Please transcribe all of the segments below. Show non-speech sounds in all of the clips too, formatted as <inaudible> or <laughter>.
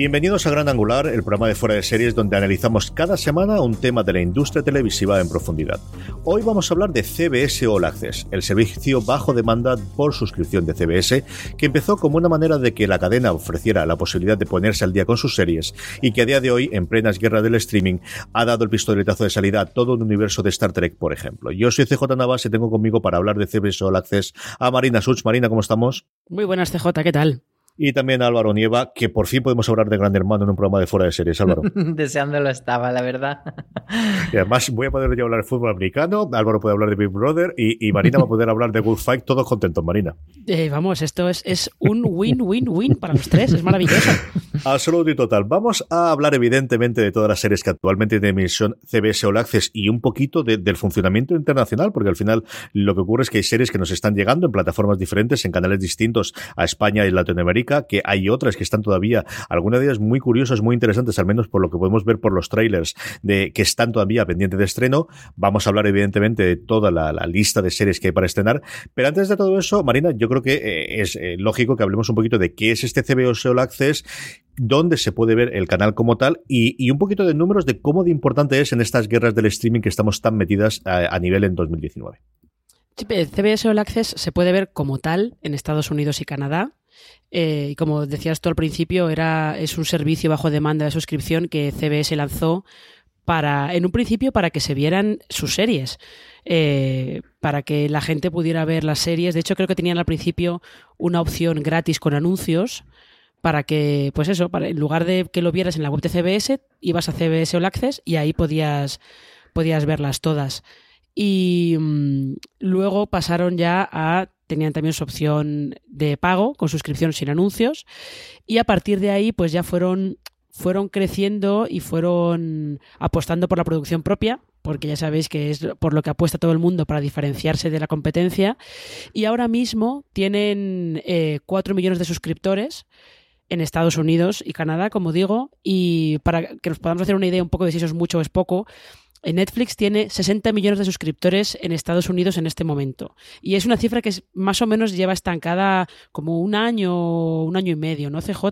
Bienvenidos a Gran Angular, el programa de fuera de series donde analizamos cada semana un tema de la industria televisiva en profundidad. Hoy vamos a hablar de CBS All Access, el servicio bajo demanda por suscripción de CBS, que empezó como una manera de que la cadena ofreciera la posibilidad de ponerse al día con sus series y que a día de hoy, en plenas guerras del streaming, ha dado el pistoletazo de salida a todo un universo de Star Trek, por ejemplo. Yo soy CJ Navas y tengo conmigo para hablar de CBS All Access a Marina Such. Marina, ¿cómo estamos? Muy buenas, CJ, ¿qué tal? Y también Álvaro Nieva, que por fin podemos hablar de Gran Hermano en un programa de fuera de series, Álvaro. <laughs> Deseándolo estaba, la verdad. Y además voy a poder ya hablar de fútbol americano, Álvaro puede hablar de Big Brother y, Marina va a poder hablar de Good Fight, todos contentos, Marina. Eh, vamos, esto es, es un win-win-win para los tres, es maravilloso. Absoluto y total. Vamos a hablar evidentemente de todas las series que actualmente tiene emisión CBS All Access y un poquito del funcionamiento internacional, porque al final lo que ocurre es que hay series que nos están llegando en plataformas diferentes, en canales distintos a España y Latinoamérica que hay otras que están todavía, algunas de ellas muy curiosas, muy interesantes, al menos por lo que podemos ver por los trailers, de que están todavía pendientes de estreno. Vamos a hablar, evidentemente, de toda la, lista de series que hay para estrenar. Pero antes de todo eso, Marina, yo creo que eh, es eh, lógico que hablemos un poquito de qué es este CBO All Access, dónde se puede ver el canal como tal y, un poquito de números de cómo de importante es en estas guerras del streaming que estamos tan metidas a, nivel en 2019. CBS All Access se puede ver como tal en Estados Unidos y Canadá. Eh, y como decías tú al principio, era, es un servicio bajo demanda de suscripción que CBS lanzó para, en un principio, para que se vieran sus series. Eh, para que la gente pudiera ver las series. De hecho, creo que tenían al principio una opción gratis con anuncios para que, pues eso, para, en lugar de que lo vieras en la web de CBS, ibas a CBS All Access y ahí podías, podías verlas todas. Y mm, luego pasaron ya a tenían también su opción de pago con suscripción sin anuncios y a partir de ahí pues ya fueron fueron creciendo y fueron apostando por la producción propia, porque ya sabéis que es por lo que apuesta todo el mundo para diferenciarse de la competencia. Y ahora mismo tienen eh, 4 millones de suscriptores en Estados Unidos y Canadá, como digo, y para que nos podamos hacer una idea un poco de si eso es mucho o es poco, Netflix tiene 60 millones de suscriptores en Estados Unidos en este momento. Y es una cifra que más o menos lleva estancada como un año, un año y medio. ¿no? CJ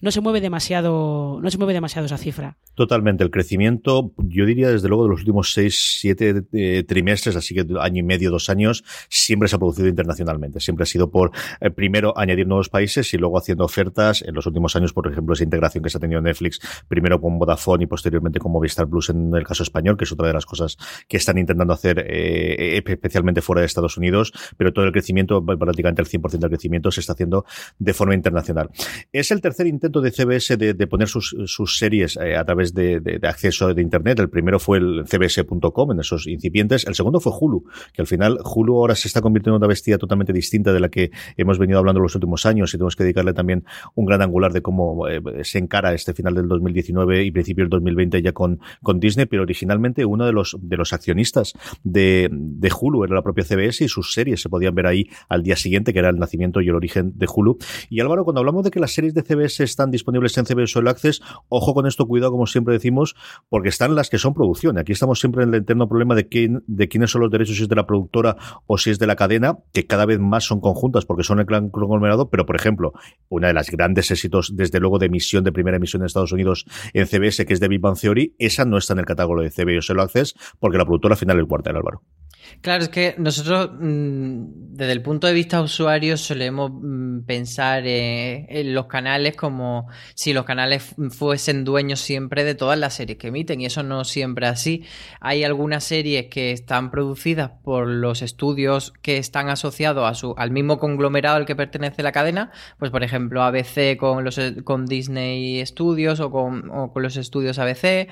no se mueve demasiado, no se mueve demasiado esa cifra. Totalmente. El crecimiento, yo diría desde luego de los últimos 6, 7 eh, trimestres, así que año y medio, dos años, siempre se ha producido internacionalmente. Siempre ha sido por eh, primero añadir nuevos países y luego haciendo ofertas. En los últimos años, por ejemplo, esa integración que se ha tenido Netflix, primero con Vodafone y posteriormente con Movistar Plus en el caso español, que es otra de las cosas que están intentando hacer, eh, eh, especialmente fuera de Estados Unidos, pero todo el crecimiento, prácticamente el 100% del crecimiento, se está haciendo de forma internacional. Es el tercer intento de CBS de, poner sus, series eh, a través de, acceso de Internet. El primero fue el cbs.com, en esos incipientes. El segundo fue Hulu, que al final Hulu ahora se está convirtiendo en una bestia totalmente distinta de la que hemos venido hablando los últimos años y tenemos que dedicarle también un gran angular de cómo se encara este final del 2019 y principio del 2020 ya con Disney, pero originalmente uno de los, de los accionistas de, de Hulu era la propia CBS y sus series se podían ver ahí al día siguiente, que era el nacimiento y el origen de Hulu. Y Álvaro, cuando hablamos de que las series de CBS están disponibles en CBS All Access, ojo con esto, cuidado, como siempre decimos, porque están las que son producción. Aquí estamos siempre en el eterno problema de quién, de quiénes son los derechos, si es de la productora o si es de la cadena, que cada vez más son conjuntas porque son el gran conglomerado, pero por ejemplo, una de las grandes éxitos, desde luego, de emisión, de primera emisión en Estados Unidos en CBS, que es de Big Bang Theory, esa no está en el catálogo de CBS All Access porque la productora final es Warner, Álvaro. Claro, es que nosotros mm, desde el punto de vista usuario solemos mm, pensar eh, en los canales como si los canales fuesen dueños siempre de todas las series que emiten y eso no siempre es así. Hay algunas series que están producidas por los estudios que están asociados a su, al mismo conglomerado al que pertenece la cadena, pues por ejemplo ABC con, los, con Disney Studios o con, o con los estudios ABC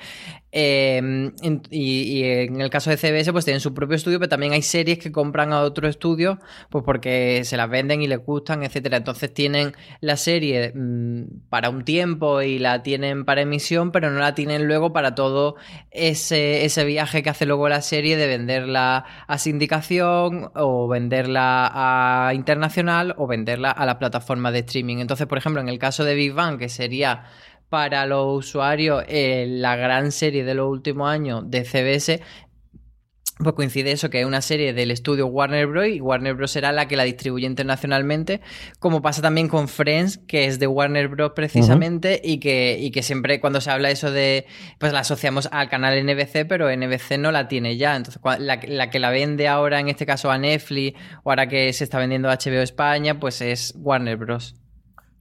eh, y, en el caso de CBS pues tienen su propio estudio también hay series que compran a otro estudio pues porque se las venden y les gustan, etcétera. Entonces tienen la serie mmm, para un tiempo y la tienen para emisión, pero no la tienen luego para todo ese, ese viaje que hace luego la serie de venderla a sindicación o venderla a internacional o venderla a las plataformas de streaming. Entonces, por ejemplo, en el caso de Big Bang, que sería para los usuarios eh, la gran serie de los últimos años de CBS, pues coincide eso, que es una serie del estudio Warner Bros. y Warner Bros. será la que la distribuye internacionalmente, como pasa también con Friends, que es de Warner Bros. precisamente, uh -huh. y, que, y que siempre cuando se habla eso de, pues la asociamos al canal NBC, pero NBC no la tiene ya. Entonces, la, la que la vende ahora, en este caso a Netflix, o ahora que se está vendiendo a HBO España, pues es Warner Bros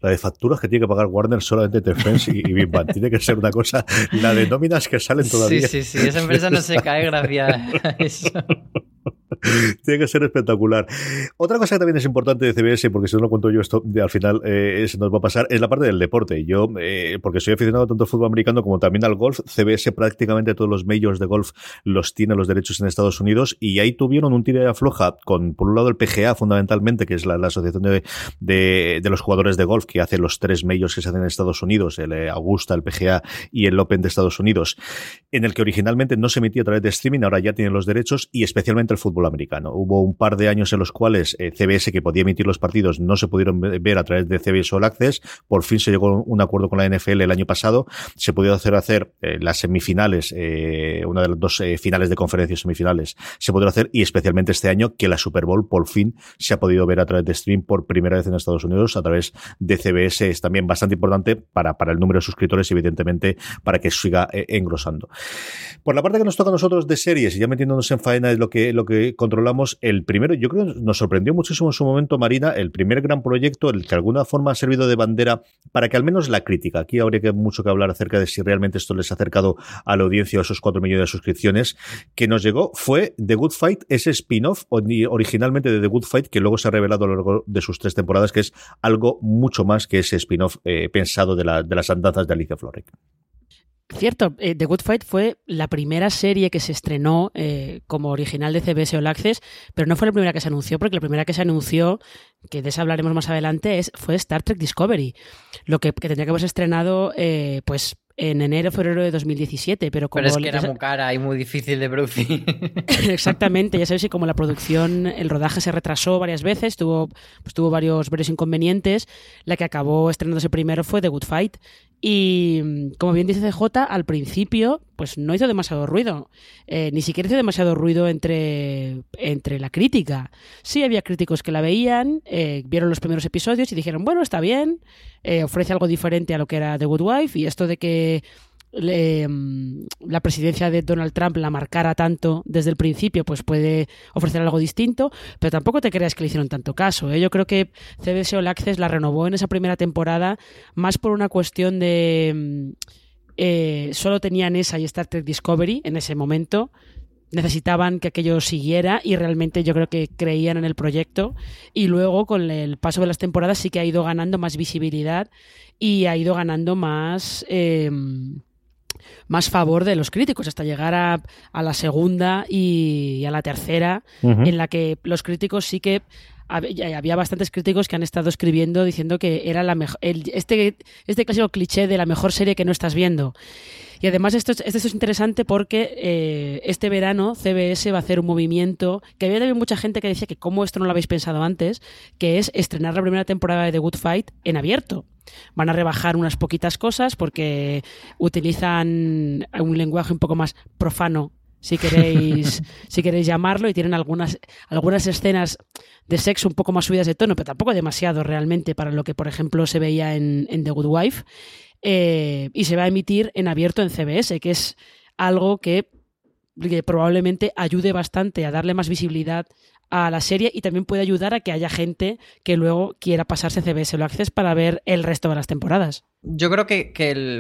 la de facturas que tiene que pagar Warner solamente entre Friends y, y Big Bang. Tiene que ser una cosa, la de nóminas que salen todavía. Sí, sí, sí, esa empresa no se cae gracias <laughs> a eso. <laughs> Tiene que ser espectacular. Otra cosa que también es importante de CBS, porque si no lo cuento yo, esto de, al final eh, se nos va a pasar, es la parte del deporte. Yo, eh, porque soy aficionado tanto al fútbol americano como también al golf, CBS prácticamente todos los majors de golf los tiene los derechos en Estados Unidos y ahí tuvieron un tiro de afloja con, por un lado, el PGA fundamentalmente, que es la, la asociación de, de, de, los jugadores de golf que hace los tres majors que se hacen en Estados Unidos, el eh, Augusta, el PGA y el Open de Estados Unidos, en el que originalmente no se emitía a través de streaming, ahora ya tienen los derechos y especialmente el fútbol americano. Hubo un par de años en los cuales eh, CBS, que podía emitir los partidos, no se pudieron ver a través de CBS All Access. Por fin se llegó a un acuerdo con la NFL el año pasado. Se pudo hacer hacer eh, las semifinales, eh, una de las dos eh, finales de conferencias semifinales, se podrá hacer y especialmente este año que la Super Bowl por fin se ha podido ver a través de stream por primera vez en Estados Unidos a través de CBS. Es también bastante importante para, para el número de suscriptores evidentemente para que siga engrosando. Por la parte que nos toca a nosotros de series y ya metiéndonos en faena es lo que, lo que controlamos, el primero, yo creo que nos sorprendió muchísimo en su momento, Marina, el primer gran proyecto, el que de alguna forma ha servido de bandera para que al menos la crítica, aquí habría que mucho que hablar acerca de si realmente esto les ha acercado a la audiencia o esos cuatro millones de suscripciones, que nos llegó fue The Good Fight, ese spin-off originalmente de The Good Fight, que luego se ha revelado a lo largo de sus tres temporadas, que es algo mucho más que ese spin-off eh, pensado de las andanzas de Alicia Florek. Cierto, eh, The Good Fight fue la primera serie que se estrenó eh, como original de CBS All Access, pero no fue la primera que se anunció, porque la primera que se anunció, que de esa hablaremos más adelante, es, fue Star Trek Discovery, lo que, que tendría que haberse estrenado eh, pues en enero febrero de 2017 pero como pero es que era muy cara y muy difícil de producir. <laughs> Exactamente ya sabéis que como la producción el rodaje se retrasó varias veces tuvo pues tuvo varios varios inconvenientes la que acabó estrenándose primero fue The Good Fight. Y como bien dice CJ, al principio pues no hizo demasiado ruido. Eh, ni siquiera hizo demasiado ruido entre, entre la crítica. Sí había críticos que la veían, eh, vieron los primeros episodios y dijeron, bueno, está bien, eh, ofrece algo diferente a lo que era The Good Wife y esto de que le, la presidencia de Donald Trump la marcara tanto desde el principio, pues puede ofrecer algo distinto, pero tampoco te creas que le hicieron tanto caso. ¿eh? Yo creo que CBS All Access la renovó en esa primera temporada más por una cuestión de... Eh, solo tenían esa y Star Trek Discovery en ese momento. Necesitaban que aquello siguiera y realmente yo creo que creían en el proyecto. Y luego, con el paso de las temporadas, sí que ha ido ganando más visibilidad y ha ido ganando más. Eh, más favor de los críticos hasta llegar a, a la segunda y, y, a la tercera, uh -huh. en la que los críticos sí que había bastantes críticos que han estado escribiendo diciendo que era la mejor este este clásico cliché de la mejor serie que no estás viendo. Y además esto es, esto es interesante porque eh, este verano CBS va a hacer un movimiento que había también mucha gente que decía que cómo esto no lo habéis pensado antes que es estrenar la primera temporada de The Good Fight en abierto. Van a rebajar unas poquitas cosas porque utilizan un lenguaje un poco más profano si queréis <laughs> si queréis llamarlo y tienen algunas algunas escenas de sexo un poco más subidas de tono pero tampoco demasiado realmente para lo que por ejemplo se veía en, The Good Wife eh, y se va a emitir en abierto en CBS que es algo que probablemente ayude bastante a darle más visibilidad a la serie y también puede ayudar a que haya gente que luego quiera pasarse CBS All Access para ver el resto de las temporadas. Yo creo que,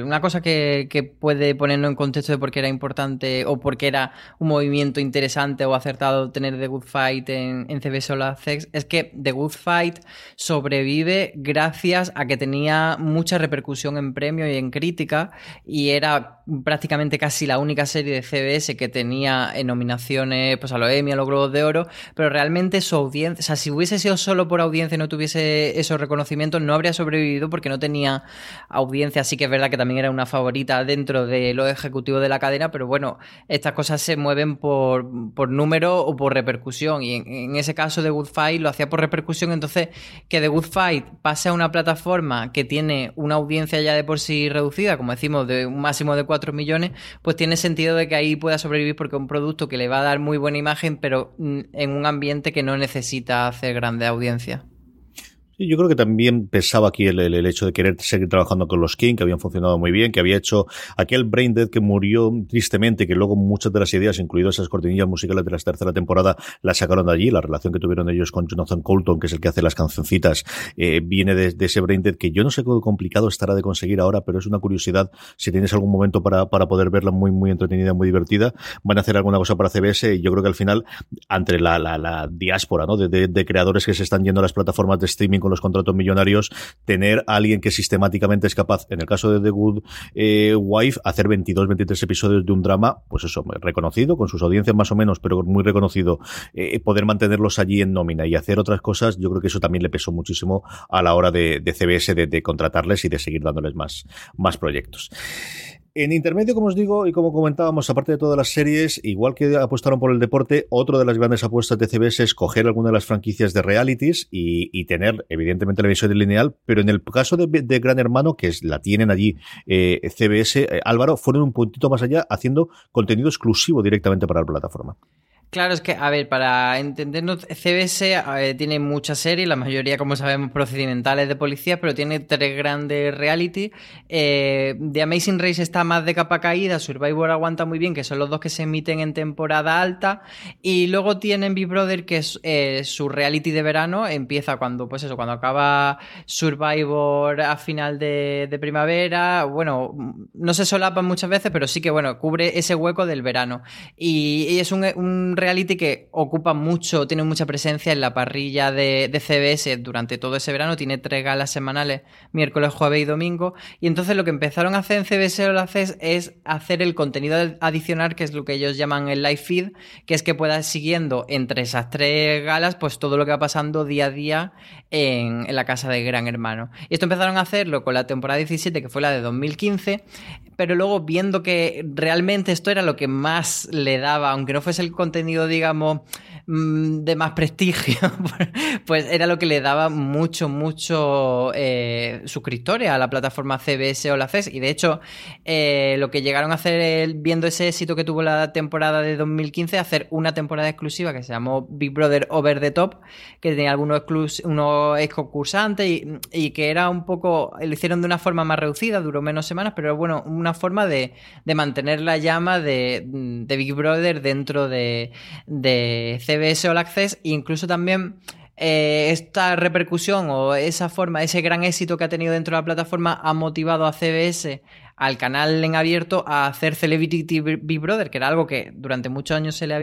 una cosa que, puede ponernos en contexto de por qué era importante o por qué era un movimiento interesante o acertado tener The Good Fight en, en CBS All Access es que The Good Fight sobrevive gracias a que tenía mucha repercusión en premio y en crítica y era prácticamente casi la única serie de CBS que tenía en nominaciones pues, a los Emmy, a los Globos de Oro, pero realmente su audiencia, o sea, si hubiese sido solo por audiencia y no tuviese esos reconocimientos, no habría sobrevivido porque no tenía audiencia. Sí que es verdad que también era una favorita dentro de los ejecutivos de la cadena, pero bueno, estas cosas se mueven por, por número o por repercusión. Y en, ese caso de Good Fight lo hacía por repercusión. Entonces, que The Good Fight pase a una plataforma que tiene una audiencia ya de por sí reducida, como decimos, de un máximo de 4 millones, pues tiene sentido de que ahí pueda sobrevivir porque es un producto que le va a dar muy buena imagen, pero mm, en un ambiente que no necesita hacer grande audiencia. Yo creo que también pesaba aquí el, hecho de querer seguir trabajando con los King, que habían funcionado muy bien, que había hecho aquel Brain Dead que murió tristemente, que luego muchas de las ideas, incluidas esas cortinillas musicales de la tercera temporada, las sacaron de allí. La relación que tuvieron ellos con Jonathan Colton, que es el que hace las cancioncitas, eh, viene de, ese Brain Dead que yo no sé cómo complicado estará de conseguir ahora, pero es una curiosidad. Si tienes algún momento para, para poder verla muy, muy entretenida, muy divertida, van a hacer alguna cosa para CBS y yo creo que al final, entre la, la, la diáspora, ¿no? De, de, creadores que se están yendo a las plataformas de streaming los contratos millonarios, tener a alguien que sistemáticamente es capaz, en el caso de The Good eh, Wife, hacer 22, 23 episodios de un drama, pues eso, reconocido, con sus audiencias más o menos, pero muy reconocido, eh, poder mantenerlos allí en nómina y hacer otras cosas, yo creo que eso también le pesó muchísimo a la hora de, CBS de, de, contratarles y de seguir dándoles más, más proyectos. En intermedio, como os digo, y como comentábamos, aparte de todas las series, igual que apostaron por el deporte, otra de las grandes apuestas de CBS es coger alguna de las franquicias de realities y, tener, evidentemente, la visión lineal, pero en el caso de, Gran Hermano, que es, la tienen allí eh, CBS, eh, Álvaro, fueron un puntito más allá haciendo contenido exclusivo directamente para la plataforma. Claro, es que, a ver, para entendernos, CBS tiene muchas series, la mayoría, como sabemos, procedimentales de policía, pero tiene tres grandes reality. Eh, The Amazing Race está más de capa caída, Survivor aguanta muy bien, que son los dos que se emiten en temporada alta. Y luego tienen Big Brother, que es eh, su reality de verano, empieza cuando, pues eso, cuando acaba Survivor a final de, primavera. Bueno, no se solapan muchas veces, pero sí que, bueno, cubre ese hueco del verano. Y, es un reality que ocupa mucho, tiene mucha presencia en la parrilla de, CBS durante todo ese verano. Tiene tres galas semanales, miércoles, jueves y domingo. Y entonces lo que empezaron a hacer en CBS lo haces es hacer el contenido adicional, que es lo que ellos llaman el live feed, que es que puedas siguiendo entre esas tres galas, pues todo lo que va pasando día a día en, en la casa de Gran Hermano. Y esto empezaron a hacerlo con la temporada 17, que fue la de 2015, pero luego viendo que realmente esto era lo que más le daba, aunque no fuese el contenido, digamos, Mm, de más prestigio, <laughs> pues era lo que le daba mucho, mucho eh, suscriptores a la plataforma CBS o la CES. Y de hecho, eh, lo que llegaron a hacer viendo ese éxito que tuvo la temporada de 2015, hacer una temporada exclusiva que se llamó Big Brother Over the Top, que tenía algunos, unos ex concursantes y, que era un poco, lo hicieron de una forma más reducida, duró menos semanas, pero bueno, una forma de, mantener la llama de, Big Brother dentro de, de CBS All Access incluso también eh, esta repercusión o esa forma, ese gran éxito que ha tenido dentro de la plataforma ha motivado a CBS, al canal en abierto, a hacer Celebrity Big Brother, que era algo que durante muchos años se le había...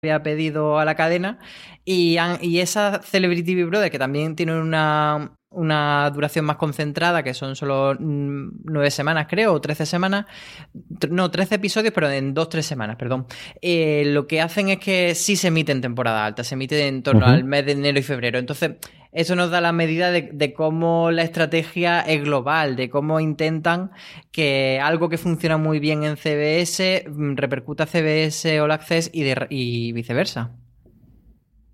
había pedido a la cadena y, y esa Celebrity Big Brother que también tiene una, una duración más concentrada, que son solo mm, nueve semanas, creo, o trece semanas. No, trece episodios, pero en dos, tres semanas, perdón. Eh, lo que hacen es que sí se emite en temporada alta, se emite en torno al mes de enero y febrero. Entonces, eso nos da la medida de, de, cómo la estrategia es global, de cómo intentan que algo que funciona muy bien en CBS mm, repercuta a CBS All Access y, de, y viceversa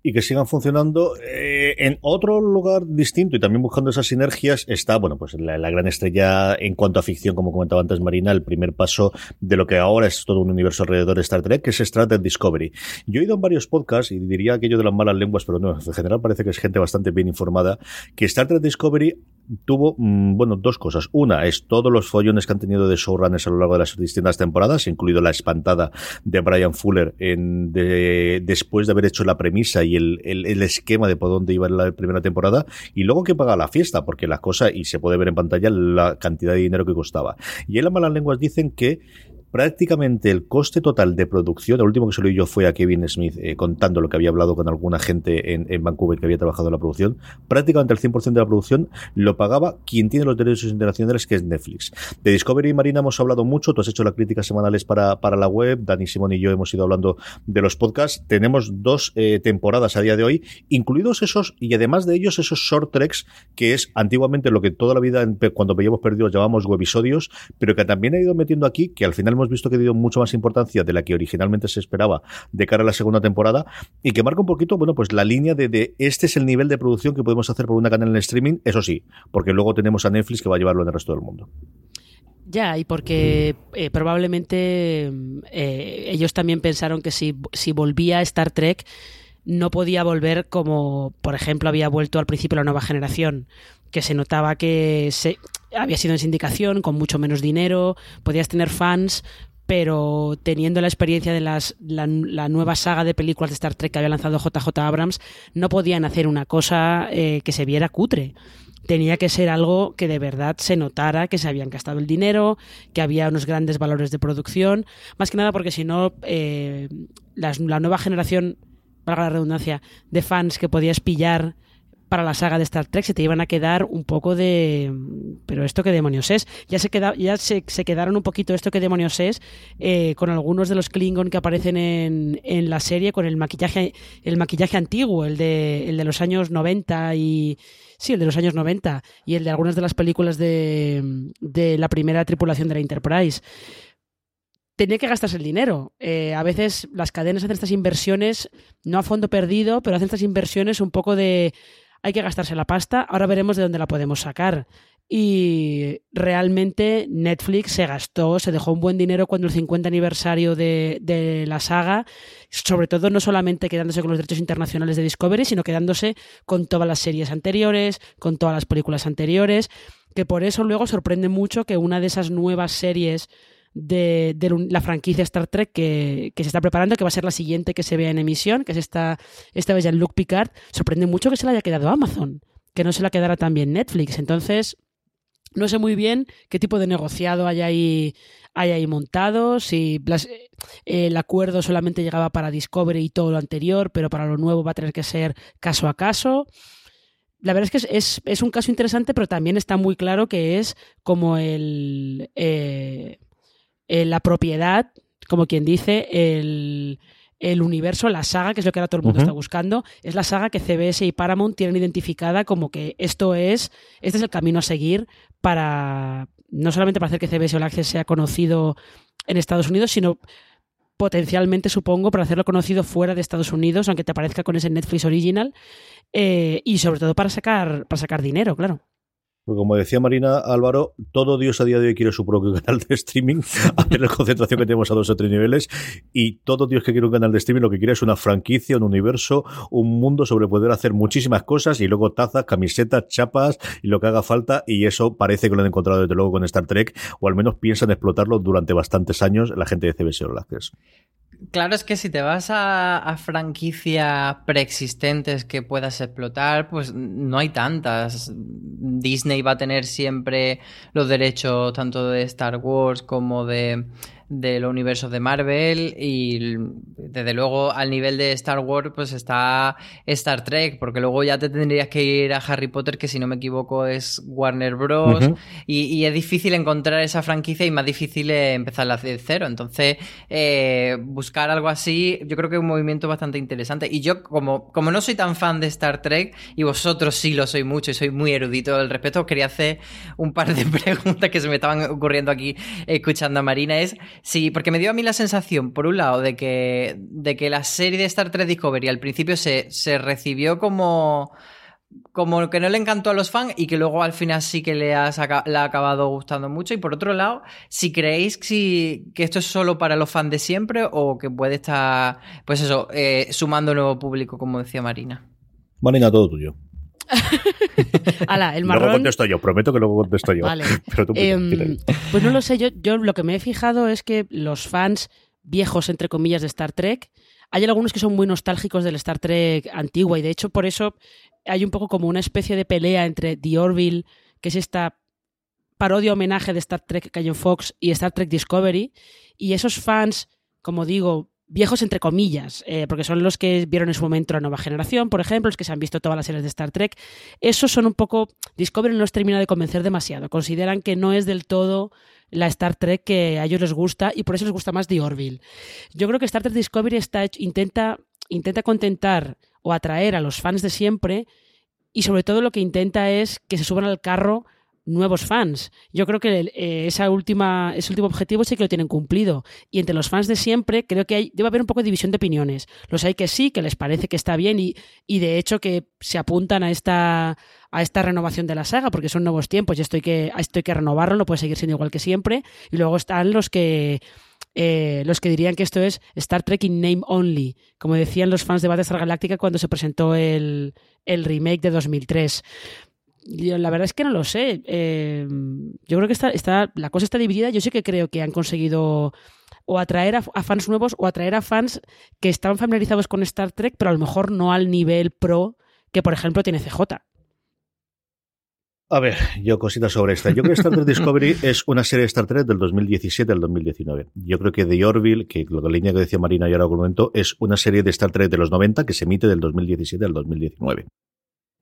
y que sigan funcionando eh, en otro lugar distinto y también buscando esas sinergias está, bueno, pues la, gran estrella en cuanto a ficción, como comentaba antes Marina, el primer paso de lo que ahora es todo un universo alrededor de Star Trek, que es Star Trek Discovery. Yo he ido en varios podcasts y diría aquello de las malas lenguas, pero no, en general parece que es gente bastante bien informada, que Star Trek Discovery tuvo, mm, bueno, dos cosas. Una es todos los follones que han tenido de showrunners a lo largo de las distintas temporadas, incluido la espantada de Brian Fuller en después de haber hecho la premisa y el, el, esquema de por dónde iba la primera temporada, y luego que paga la fiesta, porque la cosa, y se puede ver en pantalla la cantidad de dinero que costaba. Y en las malas lenguas dicen que prácticamente el coste total de producción, el último que se lo yo fue a Kevin Smith eh, contando lo que había hablado con alguna gente en, Vancouver que había trabajado en la producción, prácticamente el 100% de la producción lo pagaba quien tiene los derechos internacionales, que es Netflix. De Discovery Marina hemos hablado mucho, tú has hecho las críticas semanales para, para la web, Dani Simón y yo hemos ido hablando de los podcasts, tenemos dos eh, temporadas a día de hoy, incluidos esos, y además de ellos esos short treks, que es antiguamente lo que toda la vida cuando veíamos perdidos llamamos webisodios, pero que también ha ido metiendo aquí, que al final hemos visto que dio mucho más importancia de la que originalmente se esperaba de cara a la segunda temporada y que marca un poquito, bueno, pues la línea de, este es el nivel de producción que podemos hacer por una canal en streaming, eso sí, porque luego tenemos a Netflix que va a llevarlo en el resto del mundo. Ya, y porque eh, probablemente eh, ellos también pensaron que si, si volvía a Star Trek no podía volver como, por ejemplo, había vuelto al principio la nueva generación, que se notaba que se, había sido en sindicación, con mucho menos dinero, podías tener fans, pero teniendo la experiencia de las, la, nueva saga de películas de Star Trek que había lanzado JJ Abrams, no podían hacer una cosa eh, que se viera cutre. Tenía que ser algo que de verdad se notara que se habían gastado el dinero, que había unos grandes valores de producción, más que nada porque si no, eh, la nueva generación, para la redundancia, de fans que podías pillar para la saga de Star Trek se te iban a quedar un poco de pero esto qué demonios es ya se queda, ya se, quedaron un poquito esto qué demonios es eh, con algunos de los Klingon que aparecen en, en, la serie con el maquillaje el maquillaje antiguo el de el de los años 90 y sí el de los años 90 y el de algunas de las películas de, de la primera tripulación de la Enterprise tenía que gastarse el dinero. Eh, a veces las cadenas hacen estas inversiones, no a fondo perdido, pero hacen estas inversiones un poco de hay que gastarse la pasta, ahora veremos de dónde la podemos sacar. Y realmente Netflix se gastó, se dejó un buen dinero cuando el 50 aniversario de, de, la saga, sobre todo no solamente quedándose con los derechos internacionales de Discovery, sino quedándose con todas las series anteriores, con todas las películas anteriores, que por eso luego sorprende mucho que una de esas nuevas series de, la franquicia Star Trek que, se está preparando, que va a ser la siguiente que se vea en emisión, que es esta, esta vez ya Luke Picard. Sorprende mucho que se la haya quedado Amazon, que no se la quedara también Netflix. Entonces, no sé muy bien qué tipo de negociado hay ahí, hay ahí montado, si el acuerdo solamente llegaba para Discovery y todo lo anterior, pero para lo nuevo va a tener que ser caso a caso la verdad es que es, es, un caso interesante, pero también está muy claro que es como el, eh, eh, la propiedad, como quien dice, el, universo, la saga, que es lo que ahora todo el mundo está buscando, es la saga que CBS y Paramount tienen identificada como que esto es, este es el camino a seguir para, no solamente para hacer que CBS All Access sea conocido en Estados Unidos, sino potencialmente, supongo, para hacerlo conocido fuera de Estados Unidos, aunque te aparezca con ese Netflix original, eh, y sobre todo para sacar, para sacar dinero, claro. Porque como decía Marina Álvaro, todo Dios a día de hoy quiere su propio <laughs> canal de streaming, a ver la concentración que tenemos a dos o tres niveles, y todo Dios que quiere un canal de streaming lo que quiere es una franquicia, un universo, un mundo sobre poder hacer muchísimas cosas y luego tazas, camisetas, chapas y lo que haga falta, y eso parece que lo han encontrado desde luego con Star Trek, o al menos piensan explotarlo durante bastantes años la gente de CBS All Access. Claro, es que si te vas a, franquicias preexistentes que puedas explotar, pues no hay tantas. Disney va a tener siempre los derechos tanto de Star Wars como de del universo de Marvel y desde luego al nivel de Star Wars pues está Star Trek porque luego ya te tendrías que ir a Harry Potter que si no me equivoco es Warner Bros. Y, es difícil encontrar esa franquicia y más difícil empezar de cero. Entonces eh, buscar algo así yo creo que es un movimiento bastante interesante. Y yo como, como no soy tan fan de Star Trek y vosotros sí lo soy mucho y soy muy erudito al respecto quería hacer un par de <laughs> preguntas que se me estaban ocurriendo aquí escuchando a Marina. Es Sí, porque me dio a mí la sensación, por un lado, de que, de que la serie de Star Trek Discovery al principio se, se recibió como como que no le encantó a los fans y que luego al final sí que le, ha acabado gustando mucho. Y por otro lado, si creéis que esto es solo para los fans de siempre o que puede estar, pues eso, eh, sumando nuevo público, como decía Marina. Marina, todo tuyo. <laughs> Ala, el marrón. Luego contesto yo, prometo que luego contesto yo. Vale. <laughs> Em, pues no lo sé, yo, yo lo que me he fijado es que los fans viejos, entre comillas, de Star Trek, hay algunos que son muy nostálgicos del Star Trek antigua y de hecho por eso hay un poco como una especie de pelea entre The Orville, que es esta parodia homenaje de Star Trek Cayon Fox y Star Trek Discovery, y esos fans, como digo, viejos entre comillas, eh, porque son los que vieron en su momento la nueva generación, por ejemplo, los que se han visto todas las series de Star Trek. Esos son un poco. Discovery no los termina de convencer demasiado. Consideran que no es del todo la Star Trek que a ellos les gusta y por eso les gusta más The Orville. Yo creo que Star Trek Discovery está intenta, intenta contentar o atraer a los fans de siempre y sobre todo lo que intenta es que se suban al carro nuevos fans. Yo creo que eh, esa última, ese último objetivo sí que lo tienen cumplido. Y entre los fans de siempre creo que hay, debe haber un poco de división de opiniones. Los hay que sí, que les parece que está bien y, y de hecho que se apuntan a esta, a esta renovación de la saga porque son nuevos tiempos y esto hay que, esto hay que renovarlo, no puede seguir siendo igual que siempre. Y luego están los que... Eh, los que dirían que esto es Star Trek in name only, como decían los fans de Battlestar Galactica cuando se presentó el, el remake de 2003 la verdad es que no lo sé. Eh, yo creo que está, está, la cosa está dividida. Yo sí que creo que han conseguido o atraer a, fans nuevos o atraer a fans que estaban familiarizados con Star Trek, pero a lo mejor no al nivel pro que, por ejemplo, tiene CJ. A ver, yo cositas sobre esta. Yo creo que Star Trek Discovery <laughs> es una serie de Star Trek del 2017 al 2019. Yo creo que The Orville, que la línea que decía Marina y ahora momento, es una serie de Star Trek de los 90 que se emite del 2017 al 2019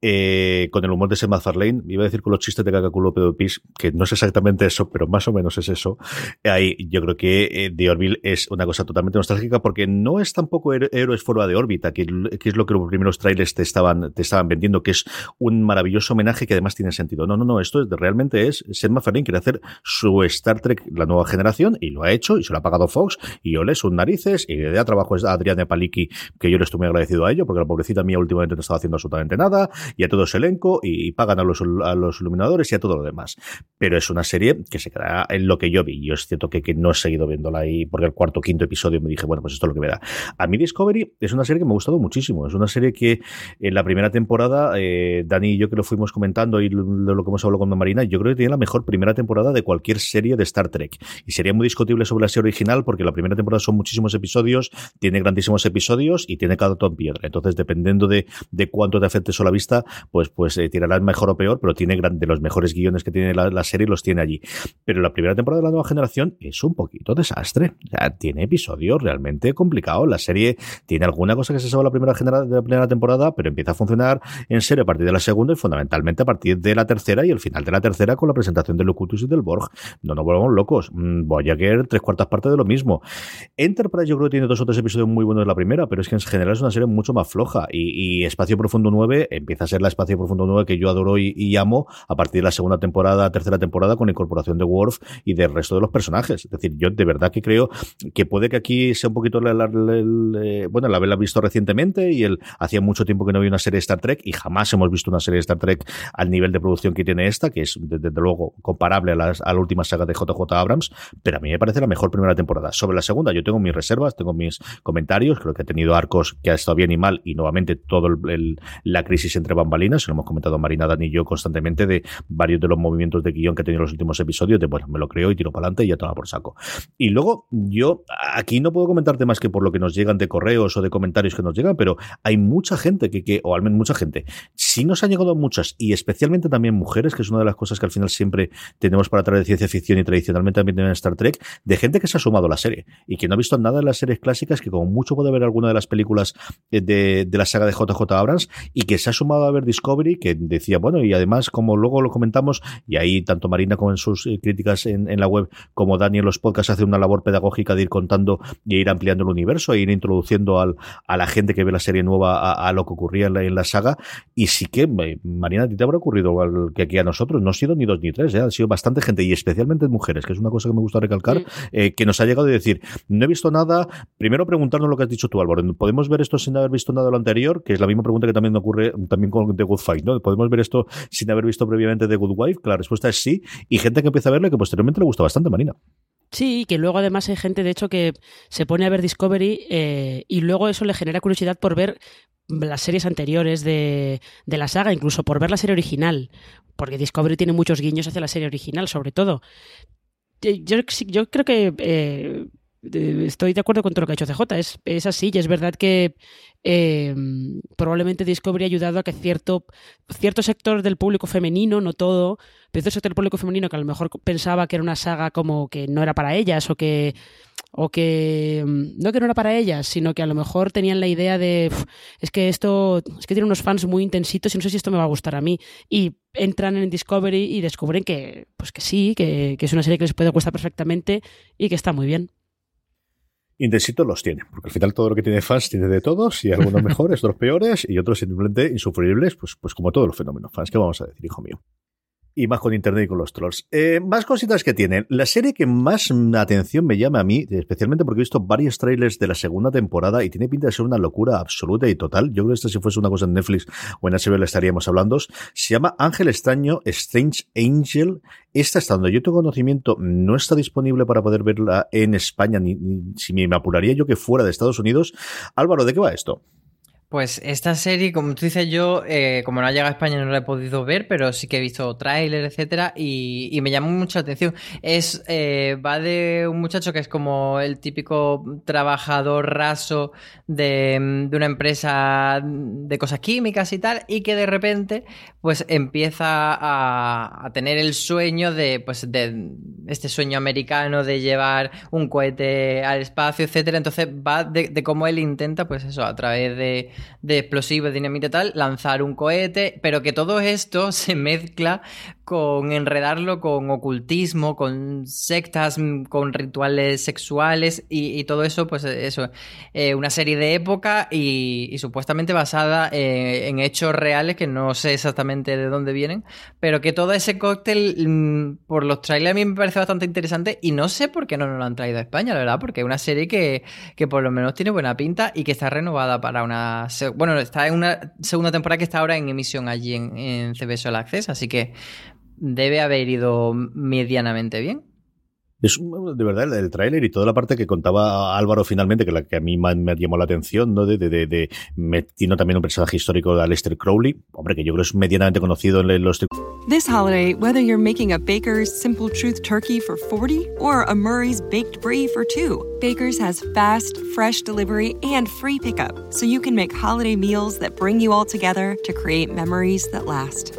eh, con el humor de Seth MacFarlane, iba a decir con los chistes de cacaculo pedo pis, que no es exactamente eso, pero más o menos es eso. Ahí yo creo que eh, The Orville es una cosa totalmente nostálgica porque no es tampoco héroes fuera de órbita, que, es lo que los primeros trailers te estaban, te estaban vendiendo, que es un maravilloso homenaje que además tiene sentido. No, no, no, esto realmente es Seth MacFarlane quiere hacer su Star Trek, la nueva generación, y lo ha hecho, y se lo ha pagado Fox, y yo le sus narices, y le trabajo a Adriana Paliki, que yo le estoy muy agradecido a ello, porque la pobrecita mía últimamente no estaba haciendo absolutamente nada, y a todo ese elenco y, pagan a los, a los iluminadores y a todo lo demás. Pero es una serie que se queda en lo que yo vi. Yo es cierto que, que no he seguido viéndola ahí porque el cuarto quinto episodio me dije, bueno, pues esto es lo que me da. A mí Discovery es una serie que me ha gustado muchísimo. Es una serie que en la primera temporada, eh, Dani y yo que lo fuimos comentando y lo, lo que hemos hablado con Marina, yo creo que tiene la mejor primera temporada de cualquier serie de Star Trek. Y sería muy discutible sobre la serie original porque la primera temporada son muchísimos episodios, tiene grandísimos episodios y tiene cada en piedra. Entonces, dependiendo de, de cuánto te afecte eso la vista, pues, pues eh, tirará mejor o peor, pero tiene de los mejores guiones que tiene la, serie, los tiene allí. Pero la primera temporada de la nueva generación es un poquito desastre. tiene episodios realmente complicados. La serie tiene alguna cosa que se sabe la primera, de la primera temporada, pero empieza a funcionar en serio a partir de la segunda y fundamentalmente a partir de la tercera y el final de la tercera con la presentación de Locutus y del Borg. No nos volvamos locos. Mm, Voyager, tres cuartas partes de lo mismo. Enterprise yo creo que tiene dos o tres episodios muy buenos de la primera, pero es que en general es una serie mucho más floja y, y Espacio Profundo 9 empieza a ser la Espacio Profundo 9 que yo adoro y, amo a partir de la segunda temporada, tercera temporada, con la incorporación de Worf y del resto de los personajes. Es decir, yo de verdad que creo que puede que aquí sea un poquito, eh, bueno, la haberla visto recientemente y el hacía mucho tiempo que no había una serie de Star Trek y jamás hemos visto una serie de Star Trek al nivel de producción que tiene esta, que es desde luego comparable a, a la última saga de JJ Abrams, pero a mí me parece la mejor primera temporada. Sobre la segunda, yo tengo mis reservas, tengo mis comentarios, creo que ha tenido arcos que ha estado bien y mal y nuevamente todo la crisis entre bambalinas, se lo hemos comentado Marina, Dan y yo constantemente de varios de los movimientos de guion que ha tenido en los últimos episodios, de bueno, me lo creo y tiro para adelante y ya toma por saco. Y luego, yo aquí no puedo comentarte más que por lo que nos llegan de correos o de comentarios que nos llegan, pero hay mucha gente que, que o al menos mucha gente, sí nos han llegado muchas, y especialmente también mujeres, que es una de las cosas que al final siempre tenemos para traer de ciencia ficción y tradicionalmente también en Star Trek, de gente que se ha sumado a la serie y que no ha visto nada de las series clásicas, que como mucho puede ver alguna de las películas de, de la saga de JJ Abrams y que se ha sumado a ver Discovery, que decía, bueno, y además, como luego lo comentamos, y ahí tanto Marina como en sus eh, críticas en, en la web, como Dani en los podcasts, hace una labor pedagógica de ir contando y ir ampliando el universo e ir introduciendo al, a la gente que ve la serie nueva a, lo que ocurría en la, en la, saga. Y sí que, Marina, a ti te habrá ocurrido igual que aquí a nosotros, no ha sido ni dos ni tres, ¿eh? ha sido bastante gente, y especialmente mujeres, que es una cosa que me gusta recalcar, eh, que nos ha llegado a decir, no he visto nada, primero preguntarnos lo que has dicho tú, Álvaro, ¿podemos ver esto sin haber visto nada de lo anterior? Que es la misma pregunta que también ocurre también con The Good Fight, ¿no? ¿Podemos ver esto sin haber visto previamente The Good Wife? La respuesta es sí, y gente que empieza a verle que posteriormente le gusta bastante, Marina. Sí, que luego además hay gente, de hecho, que se pone a ver Discovery eh, y luego eso le genera curiosidad por ver las series anteriores de, de, la saga, incluso por ver la serie original, porque Discovery tiene muchos guiños hacia la serie original, sobre todo. Eh, yo, creo que eh, estoy de acuerdo con todo lo que ha dicho CJ. Es, es así y es verdad que eh, probablemente Discovery ha ayudado a que cierto, cierto sector del público femenino, no todo, pero cierto sector del público femenino que a lo mejor pensaba que era una saga como que no era para ellas o que o que no que no era para ellas, sino que a lo mejor tenían la idea de es que esto es que tiene unos fans muy intensitos y no sé si esto me va a gustar a mí y entran en Discovery y descubren que pues que sí, que, que es una serie que les puede gustar perfectamente y que está muy bien. Intensitos los tiene, porque al final todo lo que tiene fans tiene de todos, y algunos <laughs> mejores, otros peores, y otros simplemente insufribles, pues, pues como todos los fenómenos fans, ¿qué vamos a decir, hijo mío? Y más con internet y con los trolls. Eh, más cositas que tienen. La serie que más atención me llama a mí, especialmente porque he visto varios trailers de la segunda temporada y tiene pinta de ser una locura absoluta y total. Yo creo que esto si fuese una cosa en Netflix o en HBO estaríamos hablando. Se llama Ángel Extraño, Strange Angel. Esta, hasta donde yo tengo conocimiento, no está disponible para poder verla en España, ni si me apuraría yo que fuera de Estados Unidos. Álvaro, ¿de qué va esto? Pues esta serie, como tú dices yo, eh, como no ha llegado a España no la he podido ver, pero sí que he visto tráiler, etcétera, y, me llamó mucho la atención. Es eh, va de un muchacho que es como el típico trabajador raso de, una empresa de cosas químicas y tal, y que de repente, pues empieza a, tener el sueño de, pues, de este sueño americano de llevar un cohete al espacio, etcétera. Entonces va de cómo él intenta, pues eso, a través de de explosivos, dinamita y tal, lanzar un cohete, pero que todo esto <laughs> se mezcla con enredarlo con ocultismo, con sectas, mm, con rituales sexuales y, todo eso, pues eso, eh, una serie de época y, supuestamente basada eh, en hechos reales que no sé exactamente de dónde vienen, pero que todo ese cóctel, mm, por los trailers a mí me parece bastante interesante y no sé por qué no nos lo han traído a España, la verdad, porque es una serie que, que por lo menos tiene buena pinta y que está renovada para una... Bueno, está en una segunda temporada que está ahora en emisión allí en, en CBS All Access, así que debe haber ido medianamente bien. Es de verdad el, tráiler y toda la parte que contaba Álvaro finalmente, que la que a mí me, llamó la atención, ¿no? De, de, de, de metiendo también un personaje histórico de Aleister Crowley, hombre, que yo creo es medianamente conocido en los. This holiday, whether you're making a Baker's Simple Truth turkey for 40 or a Murray's baked brie for 2, Baker's has fast, fresh delivery and free pickup, so you can make holiday meals that bring you all together to create memories that last.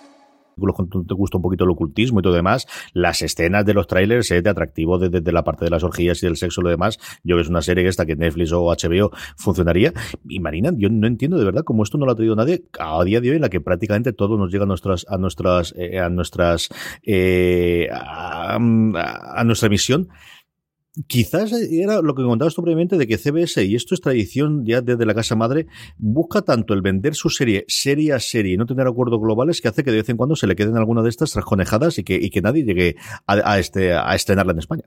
cuando te gusta un poquito el ocultismo y todo demás, las escenas de los trailers es de atractivo desde la parte de las orgías y del sexo y lo demás. Yo que es una serie esta que Netflix o HBO funcionaría. Y Marina, yo no entiendo de verdad cómo esto no lo ha traído nadie a día de hoy en la que prácticamente todo nos llega a nuestras, a nuestras, eh, a nuestras, eh, a, nuestra emisión Quizás era lo que contabas tú previamente de que CBS, y esto es tradición ya desde la casa madre, busca tanto el vender su serie serie a serie y no tener acuerdos globales que hace que de vez en cuando se le queden alguna de estas trasconejadas y que, y que nadie llegue a, este, a estrenarla en España.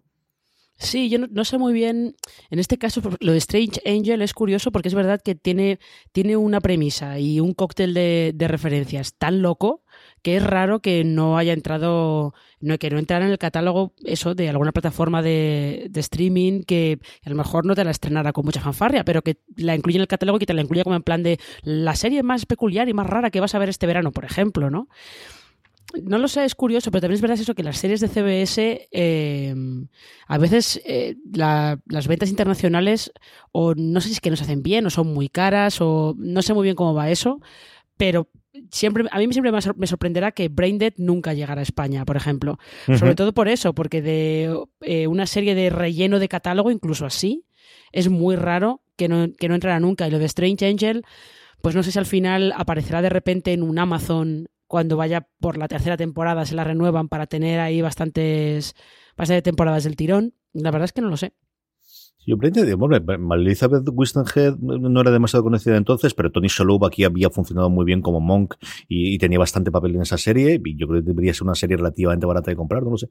Sí, yo no, sé muy bien. En este caso, lo de Strange Angel es curioso porque es verdad que tiene, tiene una premisa y un cóctel de, de referencias tan loco que es raro que no haya entrado, no, que no entrara en el catálogo eso de alguna plataforma de, streaming que a lo mejor no te la estrenara con mucha fanfarria, pero que la incluye en el catálogo y que te la incluye como en plan de la serie más peculiar y más rara que vas a ver este verano, por ejemplo, ¿no? no lo sé, es curioso, pero también es verdad eso que las series de CBS eh, a veces eh, las ventas internacionales o no sé si es que no se hacen bien o son muy caras o no sé muy bien cómo va eso, pero siempre a mí siempre me sorprenderá que Braindead nunca llegara a España, por ejemplo. Sobre todo por eso, porque de eh, una serie de relleno de catálogo, incluso así, es muy raro que no, que no entrara nunca. Y lo de Strange Angel, pues no sé si al final aparecerá de repente en un Amazon cuando vaya por la tercera temporada, se la renuevan para tener ahí bastantes, bastantes temporadas del tirón. La verdad es que no lo sé. Yo hombre, Elizabeth Wistenhead no era demasiado conocida entonces, pero Tony Shalhoub aquí había funcionado muy bien como Monk y, tenía bastante papel en esa serie. Y yo creo que debería ser una serie relativamente barata de comprar, no lo sé.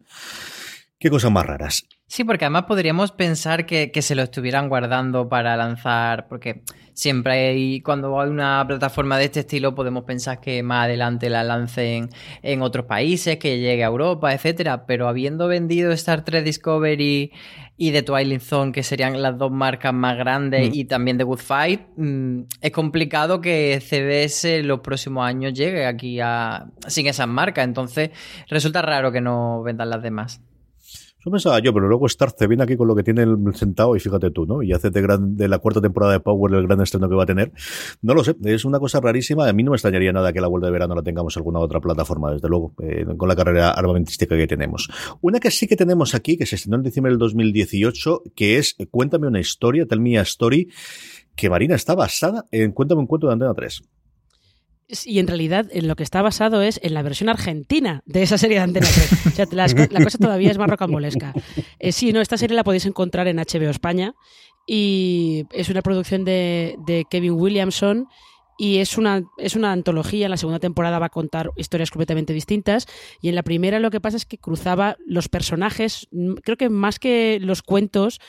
Qué cosas más raras. Sí, porque además podríamos pensar que, se lo estuvieran guardando para lanzar, porque siempre hay, cuando hay una plataforma de este estilo, podemos pensar que más adelante la lancen en otros países, que llegue a Europa, etcétera. Pero habiendo vendido Star Trek Discovery y The Twilight Zone, que serían las dos marcas más grandes, mm. y también The Good Fight, mm, es complicado que CBS los próximos años llegue aquí a, sin esas marcas. Entonces, resulta raro que no vendan las demás. Eso pensaba yo, pero luego Starce viene aquí con lo que tiene el sentado y fíjate tú, ¿no? Y hace de, la cuarta temporada de Power el gran estreno que va a tener. No lo sé, es una cosa rarísima. A mí no me extrañaría nada que la vuelta de verano la tengamos en alguna otra plataforma, desde luego, eh, con la carrera armamentística que tenemos. Una que sí que tenemos aquí, que se estrenó en diciembre del 2018, que es Cuéntame una historia, Tell Me a Story, que Marina está basada en Cuéntame un cuento de Antena 3. Y en realidad en lo que está basado es en la versión argentina de esa serie de Antena 3. O sea, la, cosa todavía es más rocambolesca. Eh, sí, no, esta serie la podéis encontrar en HBO España y es una producción de, Kevin Williamson y es una, es una antología. En la segunda temporada va a contar historias completamente distintas. Y en la primera lo que pasa es que cruzaba los personajes, creo que más que los cuentos,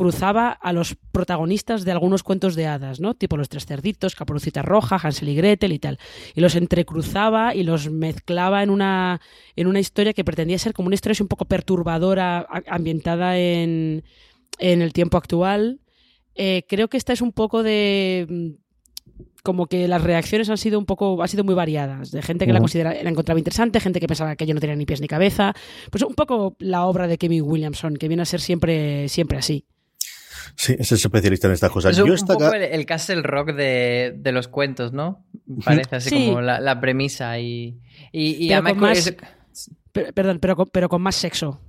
cruzaba a los protagonistas de algunos cuentos de hadas, ¿no? Tipo los tres cerditos, Caperucita Roja, Hansel y Gretel y tal. Y los entrecruzaba y los mezclaba en una, en una historia que pretendía ser como una historia un poco perturbadora, ambientada en, en el tiempo actual. Eh, creo que esta es un poco de mm, como que las reacciones han sido un poco, han sido muy variadas, de gente que la considera, la encontraba interesante, gente que pensaba que yo no tenía ni pies ni cabeza, pues un poco la obra de Kevin Williamson, que viene a ser siempre, siempre así. Sí, es especialista en estas cosas. Es un, poco el, Castle Rock de, de, los cuentos, ¿no? Parece así como la, premisa y, y, además más, perdón, pero, pero con más sexo.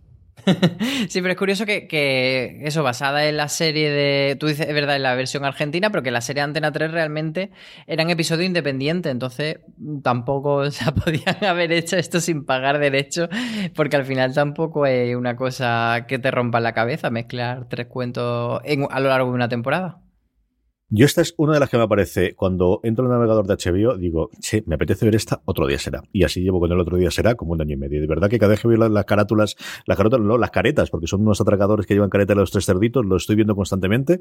<laughs> sí, pero es curioso que, eso, basada en la serie de. Tú dices, es verdad, en la versión argentina, pero que la serie Antena 3 realmente eran episodios independientes. Entonces, tampoco <laughs> se podían haber hecho esto sin pagar derecho, porque al final tampoco es una cosa que te rompa la cabeza mezclar tres cuentos a lo largo de una temporada. Yo esta es una de las que me aparece cuando entro en el navegador de HBO, digo, che, me apetece ver esta, otro día será. Y así llevo con el otro día será como un año y medio. De verdad que cada vez que veo las, carátulas, las carátulas, no, las caretas, porque son unos atracadores que llevan caretas los tres cerditos, lo estoy viendo constantemente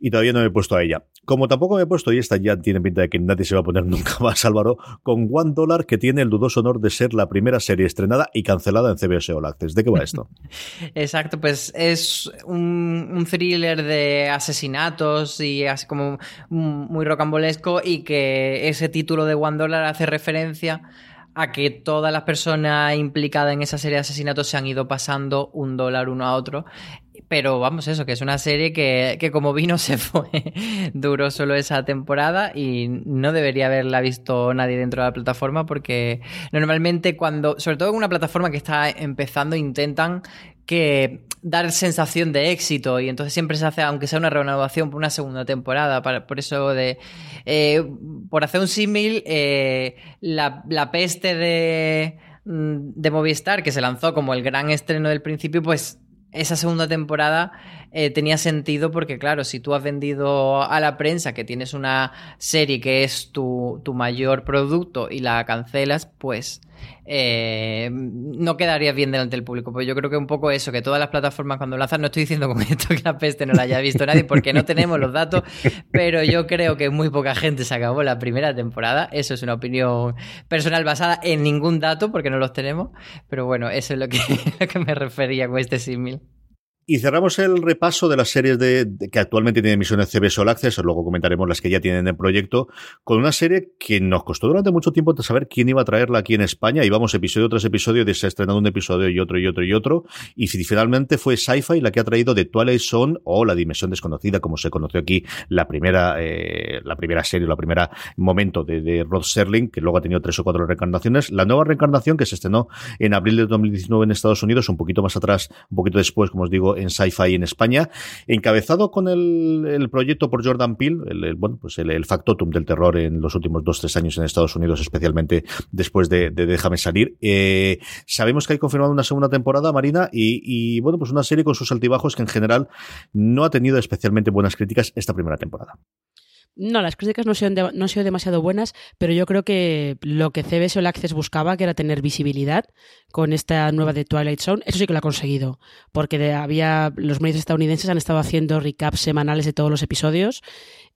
y todavía no me he puesto a ella. Como tampoco me he puesto, y esta ya tiene pinta de que nadie se va a poner <laughs> nunca más, Álvaro, con One Dollar, que tiene el dudoso honor de ser la primera serie estrenada y cancelada en CBS All. ¿De qué va esto? <laughs> Exacto, pues es un, un thriller de asesinatos y así como muy rocambolesco y que ese título de One Dollar hace referencia a que todas las personas implicadas en esa serie de asesinatos se han ido pasando un dólar uno a otro. Pero vamos, eso, que es una serie que, que como vino <laughs> se fue. Duró solo esa temporada y no debería haberla visto nadie dentro de la plataforma porque normalmente cuando, sobre todo en una plataforma que está empezando, intentan que dar sensación de éxito y entonces siempre se hace, aunque sea una renovación, por una segunda temporada. por eso de... Eh, por hacer un símil, eh, la, la, peste de, mm, de Movistar, que se lanzó como el gran estreno del principio, pues esa segunda temporada eh, tenía sentido porque, claro, si tú has vendido a la prensa que tienes una serie que es tu, tu mayor producto y la cancelas, pues eh, no quedaría bien delante del público. Pues yo creo que un poco eso, que todas las plataformas cuando lanzan, no estoy diciendo con esto que la peste no la haya visto nadie porque no tenemos los datos, pero yo creo que muy poca gente se acabó la primera temporada. Eso es una opinión personal basada en ningún dato porque no los tenemos, pero bueno, eso es lo que, <laughs> lo que me refería con este símil. Y cerramos el repaso de las series de, que actualmente tienen emisiones CBS All Access, luego comentaremos las que ya tienen en proyecto, con una serie que nos costó durante mucho tiempo saber quién iba a traerla aquí en España, y vamos episodio tras episodio, de se ha estrenado un episodio y otro y otro y otro, y finalmente fue Sci-Fi la que ha traído The Twilight Zone o La Dimensión Desconocida, como se conoció aquí, la primera, eh, la primera serie, la primera momento de, de Rod Serling, que luego ha tenido tres o cuatro reencarnaciones. La nueva reencarnación que se estrenó en abril de 2019 en Estados Unidos, un poquito más atrás, un poquito después, como os digo, en Sci-Fi en España, encabezado con el, proyecto por Jordan Peele, el, bueno, pues el, factotum del terror en los últimos dos, tres años en Estados Unidos, especialmente después de, Déjame salir. Eh, sabemos que hay confirmado una segunda temporada, Marina, y bueno, pues una serie con sus altibajos que en general no ha tenido especialmente buenas críticas esta primera temporada. No, las críticas no, no han sido demasiado buenas, pero yo creo que lo que CBS All Access buscaba, que era tener visibilidad con esta nueva de Twilight Zone, eso sí que lo ha conseguido, porque había los medios estadounidenses han estado haciendo recaps semanales de todos los episodios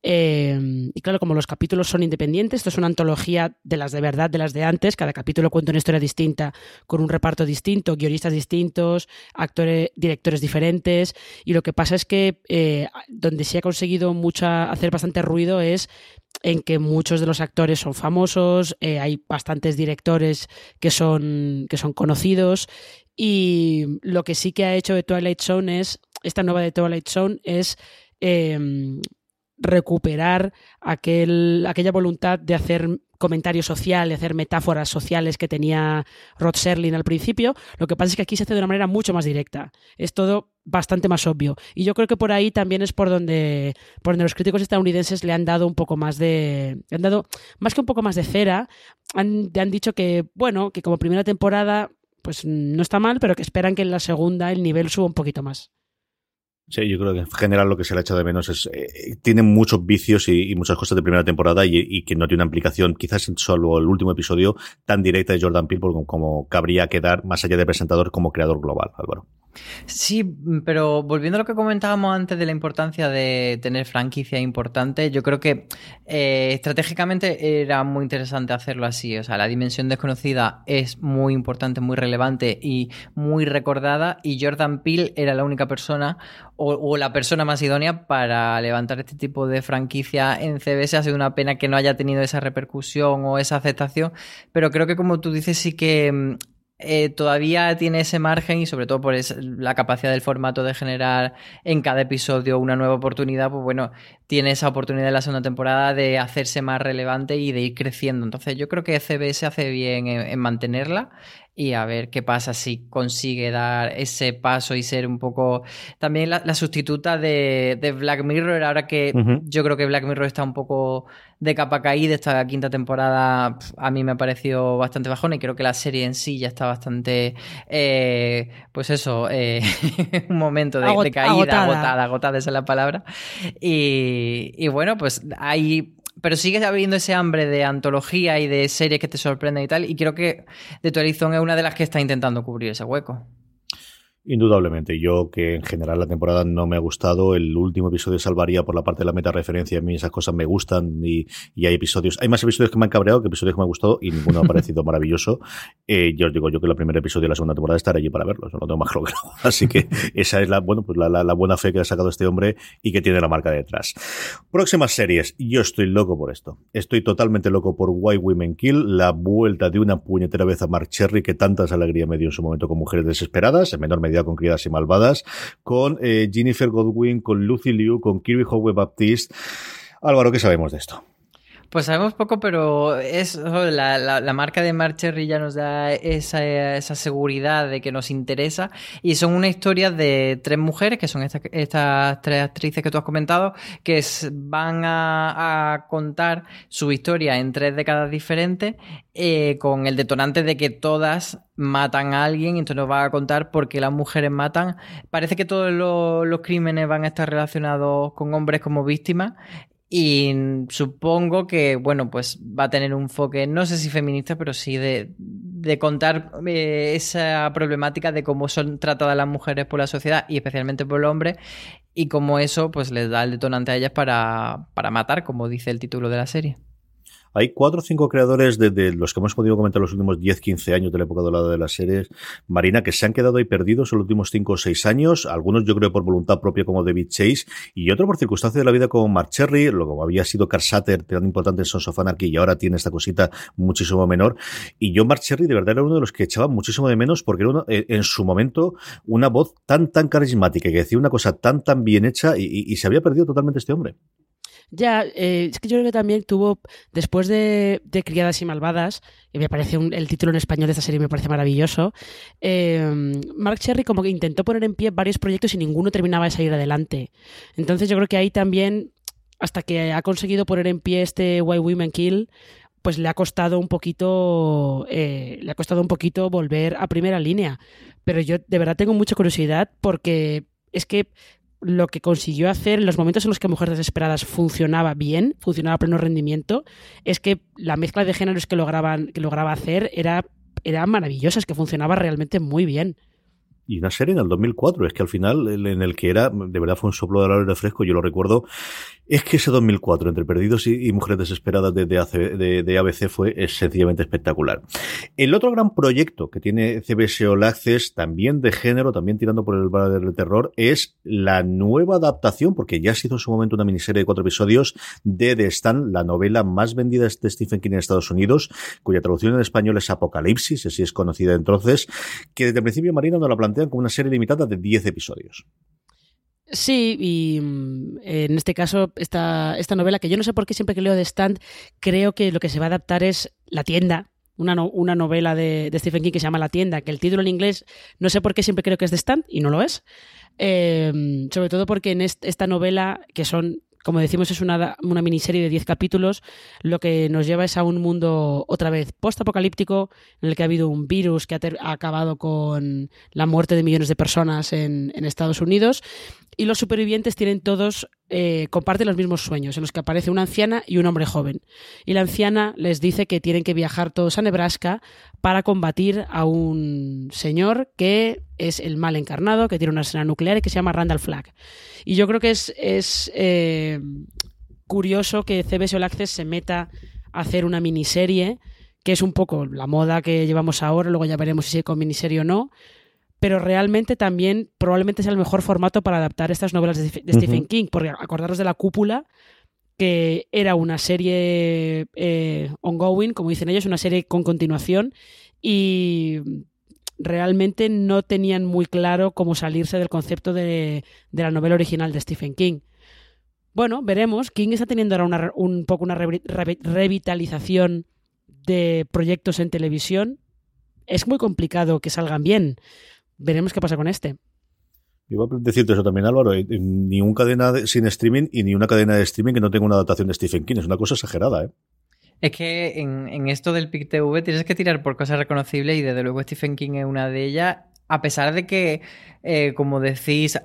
eh, y claro, como los capítulos son independientes, esto es una antología de las de verdad, de las de antes, cada capítulo cuenta una historia distinta, con un reparto distinto, guionistas distintos, actores, directores diferentes, y lo que pasa es que eh, donde se ha conseguido mucha, hacer bastante ruido es en que muchos de los actores son famosos, eh, hay bastantes directores que son, que son conocidos, y lo que sí que ha hecho de Twilight Zone es, esta nueva de Twilight Zone es recuperar aquel, aquella voluntad de hacer comentario social, de hacer metáforas sociales que tenía Rod Serling al principio. Lo que pasa es que aquí se hace de una manera mucho más directa. Es todo bastante más obvio. Y yo creo que por ahí también es por donde, por donde los críticos estadounidenses le han dado un poco más de. han dado más que un poco más de cera. Han, han dicho que, bueno, que como primera temporada, pues no está mal, pero que esperan que en la segunda el nivel suba un poquito más. Sí, yo creo que en general lo que se le ha echado de menos es. Eh, tiene muchos vicios y, muchas cosas de primera temporada y, que no tiene una implicación, quizás solo el último episodio, tan directa de Jordan Peele como, como cabría quedar más allá de presentador como creador global, Álvaro. Sí, pero volviendo a lo que comentábamos antes de la importancia de tener franquicia importante, yo creo que eh, estratégicamente era muy interesante hacerlo así. O sea, la dimensión desconocida es muy importante, muy relevante y muy recordada. Y Jordan Peele era la única persona o, o la persona más idónea para levantar este tipo de franquicia en CBS. Ha sido una pena que no haya tenido esa repercusión o esa aceptación, pero creo que como tú dices sí que mm, eh, todavía tiene ese margen y sobre todo por la capacidad del formato de generar en cada episodio una nueva oportunidad, pues bueno, tiene esa oportunidad en la segunda temporada de hacerse más relevante y de ir creciendo. Entonces yo creo que CBS hace bien en, mantenerla y a ver qué pasa si consigue dar ese paso y ser un poco también la, sustituta de, Black Mirror, ahora que yo creo que Black Mirror está un poco de capa caída, esta quinta temporada a mí me ha parecido bastante bajona y creo que la serie en sí ya está bastante, eh, pues eso, eh, <laughs> un momento de, caída, agotada. agotada, esa es la palabra. Y, y bueno, pues hay pero sigue habiendo ese hambre de antología y de series que te sorprenden y tal. Y creo que The Twilight es una de las que está intentando cubrir ese hueco. Indudablemente, yo que en general la temporada no me ha gustado, el último episodio salvaría por la parte de la meta referencia, a mí esas cosas me gustan y, hay episodios, hay más episodios que me han cabreado que episodios que me han gustado y ninguno ha parecido <laughs> maravilloso. Eh, yo os digo yo que el primer episodio de la segunda temporada estaré allí para verlo, no tengo más claro <laughs> Así que esa es la, bueno, pues la, buena fe que ha sacado este hombre y que tiene la marca detrás. Próximas series, yo estoy loco por esto. Estoy totalmente loco por Why Women Kill, la vuelta de una puñetera vez a Mark Cherry que tantas alegría me dio en su momento con Mujeres Desesperadas, en menor medida con Criadas y Malvadas, con eh, Jennifer Godwin, con Lucy Liu, con Kirby Howe Baptiste. Álvaro, ¿qué sabemos de esto? Pues sabemos poco, pero es la, marca de Marcherry ya nos da esa, seguridad de que nos interesa. Y son una historia de tres mujeres, que son estas tres actrices que tú has comentado, que van a, contar su historia en tres décadas diferentes, eh, con el detonante de que todas matan a alguien, y entonces nos va a contar por qué las mujeres matan. Parece que todos los, los crímenes van a estar relacionados con hombres como víctimas y supongo que, bueno, pues va a tener un enfoque, no sé si feminista, pero sí de, contar eh, esa problemática de cómo son tratadas las mujeres por la sociedad y especialmente por el hombre y cómo eso pues les da el detonante a ellas para, para matar, como dice el título de la serie. Hay cuatro o cinco creadores de, los que hemos podido comentar los últimos 10-15 años de la época dorada de las series, Marina, que se han quedado ahí perdidos en los últimos 5 o 6 años, algunos yo creo por voluntad propia como David Chase, y otro por circunstancias de la vida como Mark Cherry, lo había sido Carl Satter, tan importante en Sons of Anarchy, y ahora tiene esta cosita muchísimo menor. Y yo, Mark Cherry, de verdad era uno de los que echaba muchísimo de menos porque era eh, en su momento una voz tan, tan carismática que decía una cosa tan, tan bien hecha y se había perdido totalmente este hombre. Ya, eh, es que yo creo que también tuvo, después de, Criadas y Malvadas, y me parece el título en español de esta serie me parece maravilloso, eh, Mark Cherry como que intentó poner en pie varios proyectos y ninguno terminaba de salir adelante. Entonces yo creo que ahí también, hasta que ha conseguido poner en pie este Why Women Kill, pues le ha costado un poquito, eh, le ha costado un poquito volver a primera línea. Pero yo de verdad tengo mucha curiosidad porque es que lo que consiguió hacer en los momentos en los que Mujeres Desesperadas funcionaba bien, funcionaba a pleno rendimiento, es que la mezcla de géneros que lograban, que lograba hacer era, era maravillosa, es que funcionaba realmente muy bien y una serie en el 2004. Es que al final, en el que era, de verdad fue un soplo de aire fresco, yo lo recuerdo. Es que ese 2004, entre Perdidos y, Mujeres Desesperadas de, ABC, fue sencillamente espectacular. El otro gran proyecto que tiene CBS All Access, también de género, también tirando por el bar del terror, es la nueva adaptación, porque ya se hizo en su momento una miniserie de cuatro episodios de The Stand, la novela más vendida de Stephen King en Estados Unidos, cuya traducción en español es Apocalipsis, así es conocida entonces, que desde el principio Marina no la plantea como una serie limitada de 10 episodios. Sí, y mm, en este caso, esta, esta novela, que yo no sé por qué siempre que leo de Stand, creo que lo que se va a adaptar es La tienda, una, una novela de, Stephen King que se llama La tienda, que el título en inglés no sé por qué siempre creo que es de Stand, y no lo es. Eh, sobre todo porque en esta novela, que son como decimos, es una, una miniserie de 10 capítulos, lo que nos lleva es a un mundo otra vez post-apocalíptico, en el que ha habido un virus que ha, acabado con la muerte de millones de personas en Estados Unidos, y los supervivientes tienen todos, eh, comparten los mismos sueños, en los que aparece una anciana y un hombre joven. Y la anciana les dice que tienen que viajar todos a Nebraska para combatir a un señor que es el mal encarnado, que tiene una arsenal nuclear y que se llama Randall Flagg. Y yo creo que es, es eh, curioso que CBS All Access se meta a hacer una miniserie, que es un poco la moda que llevamos ahora, luego ya veremos si es con miniserie o no, pero realmente también probablemente sea el mejor formato para adaptar estas novelas de, Stephen King, porque acordaros de La Cúpula, que era una serie eh, ongoing, como dicen ellos, una serie con continuación, y realmente no tenían muy claro cómo salirse del concepto de, la novela original de Stephen King. Bueno, veremos. King está teniendo ahora un poco una revitalización de proyectos en televisión es muy complicado que salgan bien. Veremos qué pasa con este. Iba a decirte eso también, Álvaro. Eh, ni una cadena sin streaming y ni una cadena de streaming que no tenga una adaptación de Stephen King. Es una cosa exagerada, ¿eh? Es que en, en esto del PIC TV tienes que tirar por cosas reconocibles y desde luego Stephen King es una de ellas a pesar de que, eh, como decís,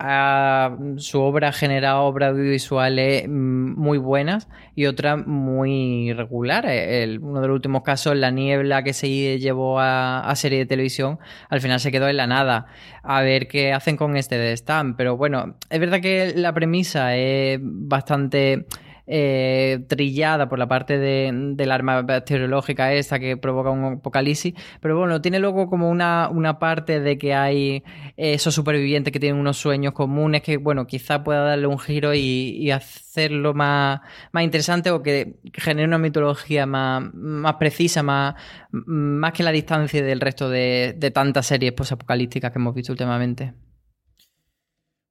su obra ha generado obras audiovisuales mm, muy buenas y otras muy regulares. uno de los últimos casos, La Niebla, que se llevó a, serie de televisión, al final se quedó en la nada. A ver qué hacen con este de Stan. Pero bueno, es verdad que la premisa es bastante eh, trillada por la parte de, del arma bacteriológica esta que provoca un apocalipsis, pero bueno, tiene luego como una, una parte de que hay esos supervivientes que tienen unos sueños comunes que, bueno, quizá pueda darle un giro y, hacerlo más, más interesante o que genere una mitología más, más precisa, más, más que la distancia del resto de, de tantas series posapocalípticas que hemos visto últimamente.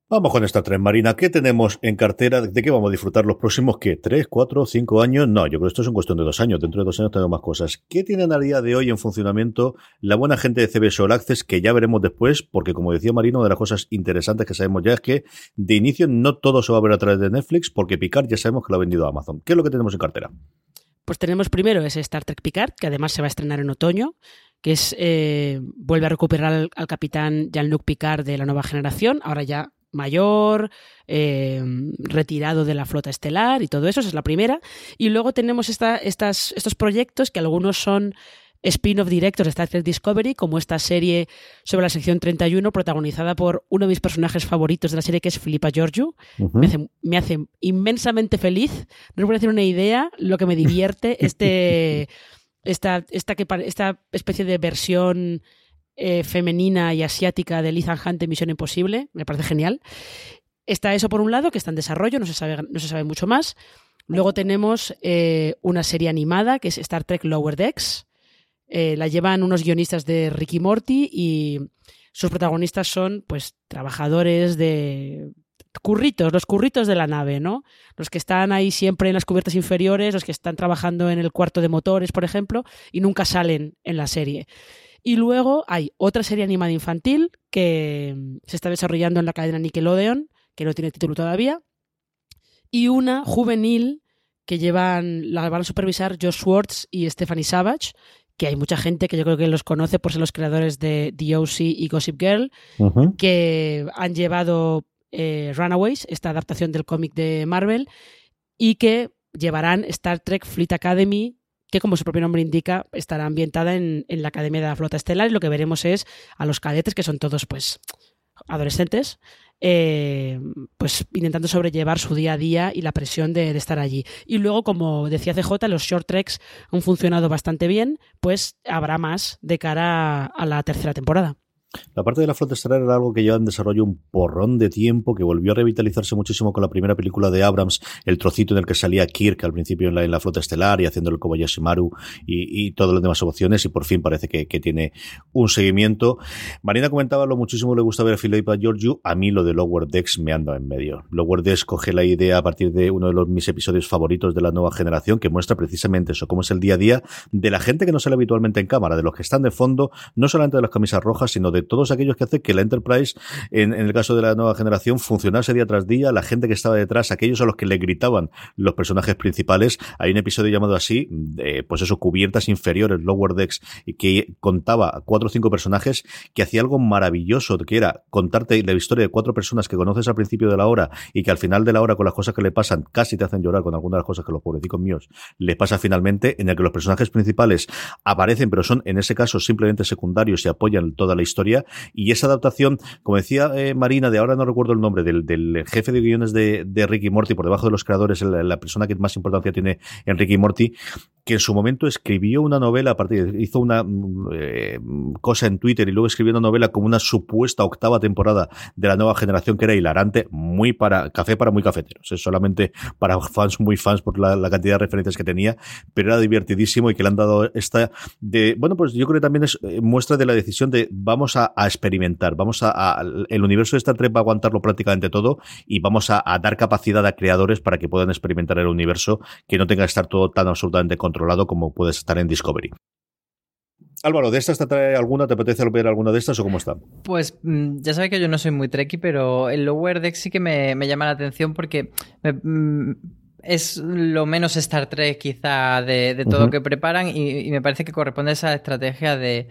Vamos con esta tren marina. ¿Qué tenemos en cartera? ¿De qué vamos a disfrutar los próximos, qué? ¿Tres, cuatro, cinco años? No, yo creo que esto es en cuestión de dos años. Dentro de dos años tenemos más cosas. ¿Qué tienen a día de hoy en funcionamiento la buena gente de CBS All Access? Que ya veremos después, porque como decía Marino, una de las cosas interesantes que sabemos ya es que de inicio no todo se va a ver a través de Netflix, porque Picard ya sabemos que lo ha vendido a Amazon. ¿Qué es lo que tenemos en cartera? Pues tenemos primero ese Star Trek Picard, que además se va a estrenar en otoño que es eh, vuelve a recuperar al, al capitán Jean-Luc Picard de la nueva generación, ahora ya mayor, eh, retirado de la flota estelar y todo eso, esa es la primera. Y luego tenemos esta, estas, estos proyectos que algunos son spin-off directos de Star Trek Discovery, como esta serie sobre la sección 31, protagonizada por uno de mis personajes favoritos de la serie, que es Filipa Georgiou. me, hace, inmensamente feliz. No voy a hacer una idea lo que me divierte este, <laughs> esta, esta, esta especie de versión eh, femenina y asiática de Ethan Hunt de Misión Imposible, me parece genial. Está eso por un lado, que está en desarrollo, no se sabe, no se sabe mucho más. Luego tenemos eh, una serie animada que es Star Trek Lower Decks. Eh, la llevan unos guionistas de Ricky Morty y sus protagonistas son pues trabajadores de curritos, los curritos de la nave, ¿no? Los que están ahí siempre en las cubiertas inferiores, los que están trabajando en el cuarto de motores, por ejemplo, y nunca salen en la serie. Y luego hay otra serie animada infantil que mm, se está desarrollando en la cadena Nickelodeon, que no tiene título todavía, y una juvenil que llevan, la van a supervisar Josh Schwartz y Stephanie Savage, que hay mucha gente que yo creo que los conoce por ser los creadores de The O.C. y Gossip Girl, que han llevado eh, Runaways, esta adaptación del cómic de Marvel, y que llevarán Star Trek Fleet Academy que como su propio nombre indica, estará ambientada en, la Academia de la Flota Estelar y lo que veremos es a los cadetes, que son todos pues adolescentes, eh, pues intentando sobrellevar su día a día y la presión de, estar allí. Y luego, como decía CJ, los short treks han funcionado bastante bien, pues habrá más de cara a la tercera temporada. La parte de la flota estelar era algo que lleva en desarrollo un porrón de tiempo, que volvió a revitalizarse muchísimo con la primera película de Abrams, el trocito en el que salía Kirk al principio en la, en la flota estelar y haciendo el Kobayashi Maru y, y todas las demás opciones, y por fin parece que, que, tiene un seguimiento. Marina comentaba lo muchísimo le gusta ver a Philippa Georgiou, a mí lo de Lower Decks me anda en medio. Lower Decks coge la idea a partir de uno de los, mis episodios favoritos de la nueva generación, que muestra precisamente eso, cómo es el día a día de la gente que no sale habitualmente en cámara, de los que están de fondo, no solamente de las camisas rojas, sino de todos aquellos que hacen que la Enterprise, en, el caso de la nueva generación, funcionase día tras día, la gente que estaba detrás, aquellos a los que le gritaban los personajes principales. Hay un episodio llamado así, pues eso, cubiertas inferiores, lower decks, que contaba cuatro o cinco personajes, que hacía algo maravilloso, que era contarte la historia de cuatro personas que conoces al principio de la hora y que al final de la hora con las cosas que le pasan casi te hacen llorar con algunas de las cosas que los pobrecicos míos les pasa finalmente, en el que los personajes principales aparecen, pero son en ese caso simplemente secundarios y apoyan toda la historia y esa adaptación, como decía eh, Marina, de ahora no recuerdo el nombre, del, del jefe de guiones de, de, Ricky Morty, por debajo de los creadores, la, la, persona que más importancia tiene en Ricky Morty, que en su momento escribió una novela, a partir, hizo una eh, cosa en Twitter y luego escribió una novela como una supuesta octava temporada de la nueva generación que era hilarante, muy para, café para muy cafeteros, es solamente para fans muy fans por la, la cantidad de referencias que tenía, pero era divertidísimo y que le han dado esta de, bueno, pues yo creo que también es eh, muestra de la decisión de vamos a, experimentar. Vamos a, el universo de Star Trek va a aguantarlo prácticamente todo y vamos a, dar capacidad a creadores para que puedan experimentar el universo que no tenga que estar todo tan absolutamente controlado como puede estar en Discovery. Álvaro, ¿de estas te trae alguna? ¿Te apetece ver alguna de estas o cómo está? Pues mm, ya sabes que yo no soy muy trekkie, pero el Lower Deck sí que me, llama la atención porque mm, es lo menos Star Trek quizá de, todo lo que preparan y, me parece que corresponde a esa estrategia de,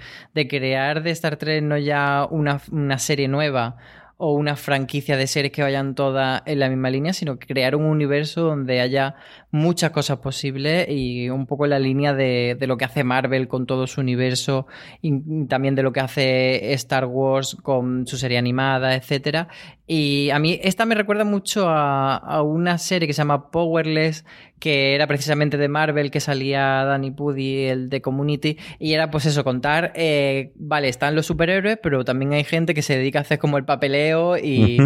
crear de Star Trek no ya una, una serie nueva o una franquicia de series que vayan todas en la misma línea, sino crear un universo donde haya muchas cosas posibles y un poco en la línea de, lo que hace Marvel con todo su universo y también de lo que hace Star Wars con su serie animada, etcétera. Y a mí esta me recuerda mucho a, a una serie que se llama Powerless, que era precisamente de Marvel, que salía Danny Pudi, el de Community, y era pues eso, contar, eh, vale, están los superhéroes, pero también hay gente que se dedica a hacer como el papeleo y,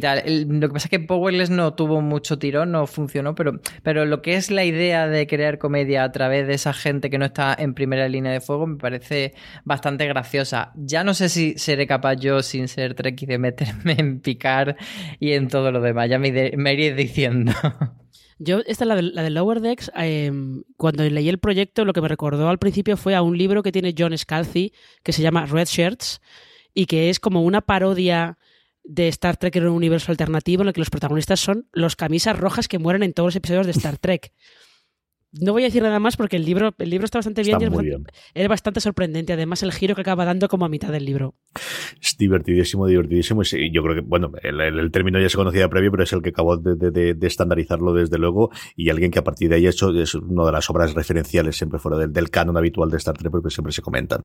tal. lo que pasa es que Powerless no tuvo mucho tirón, no funcionó, pero, pero lo que es la idea de crear comedia a través de esa gente que no está en primera línea de fuego me parece bastante graciosa. Ya no sé si seré capaz yo, sin ser Trekkie, de meterme en y en todo lo demás, ya me, me iré diciendo. Yo, esta, la de, la de Lower Decks, em, cuando leí el proyecto, lo que me recordó al principio fue a un libro que tiene John Scalzi, que se llama Red Shirts, y que es como una parodia de Star Trek en un universo alternativo en el que los protagonistas son los camisas rojas que mueren en todos los episodios de Star Trek. No voy a decir nada más porque el libro, el libro está bastante bien y es, bastante, sorprendente. Además, el giro que acaba dando como a mitad del libro. Es divertidísimo, divertidísimo. Y yo creo que, bueno, el, término ya se conocía previo, pero es el que acabó de, estandarizarlo desde luego. Y alguien que a partir de ahí ha hecho es una de las obras referenciales siempre fuera del, del canon habitual de Star Trek, porque siempre se comentan.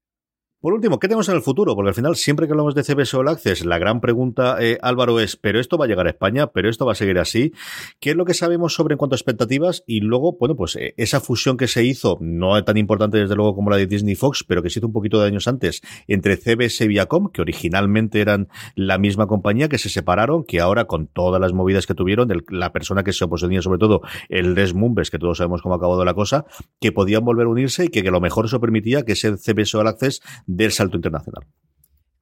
Por último, ¿qué tenemos en el futuro? Porque al final, siempre que hablamos de CBS All Access, la gran pregunta, eh, Álvaro, es, ¿pero esto va a llegar a España? ¿Pero esto va a seguir así? ¿Qué es lo que sabemos sobre en cuanto a expectativas? Y luego, bueno, pues eh, esa fusión que se hizo, no tan importante desde luego como la de Disney Fox, pero que se hizo un poquito de años antes, entre CBS y Viacom, que originalmente eran la misma compañía, que se separaron, que ahora con todas las movidas que tuvieron, la persona que se oponía sobre todo, el Les Mumbes, que todos sabemos cómo ha acabado la cosa, que podían volver a unirse y que, que lo mejor eso permitía que ese CBS All Access del salto internacional.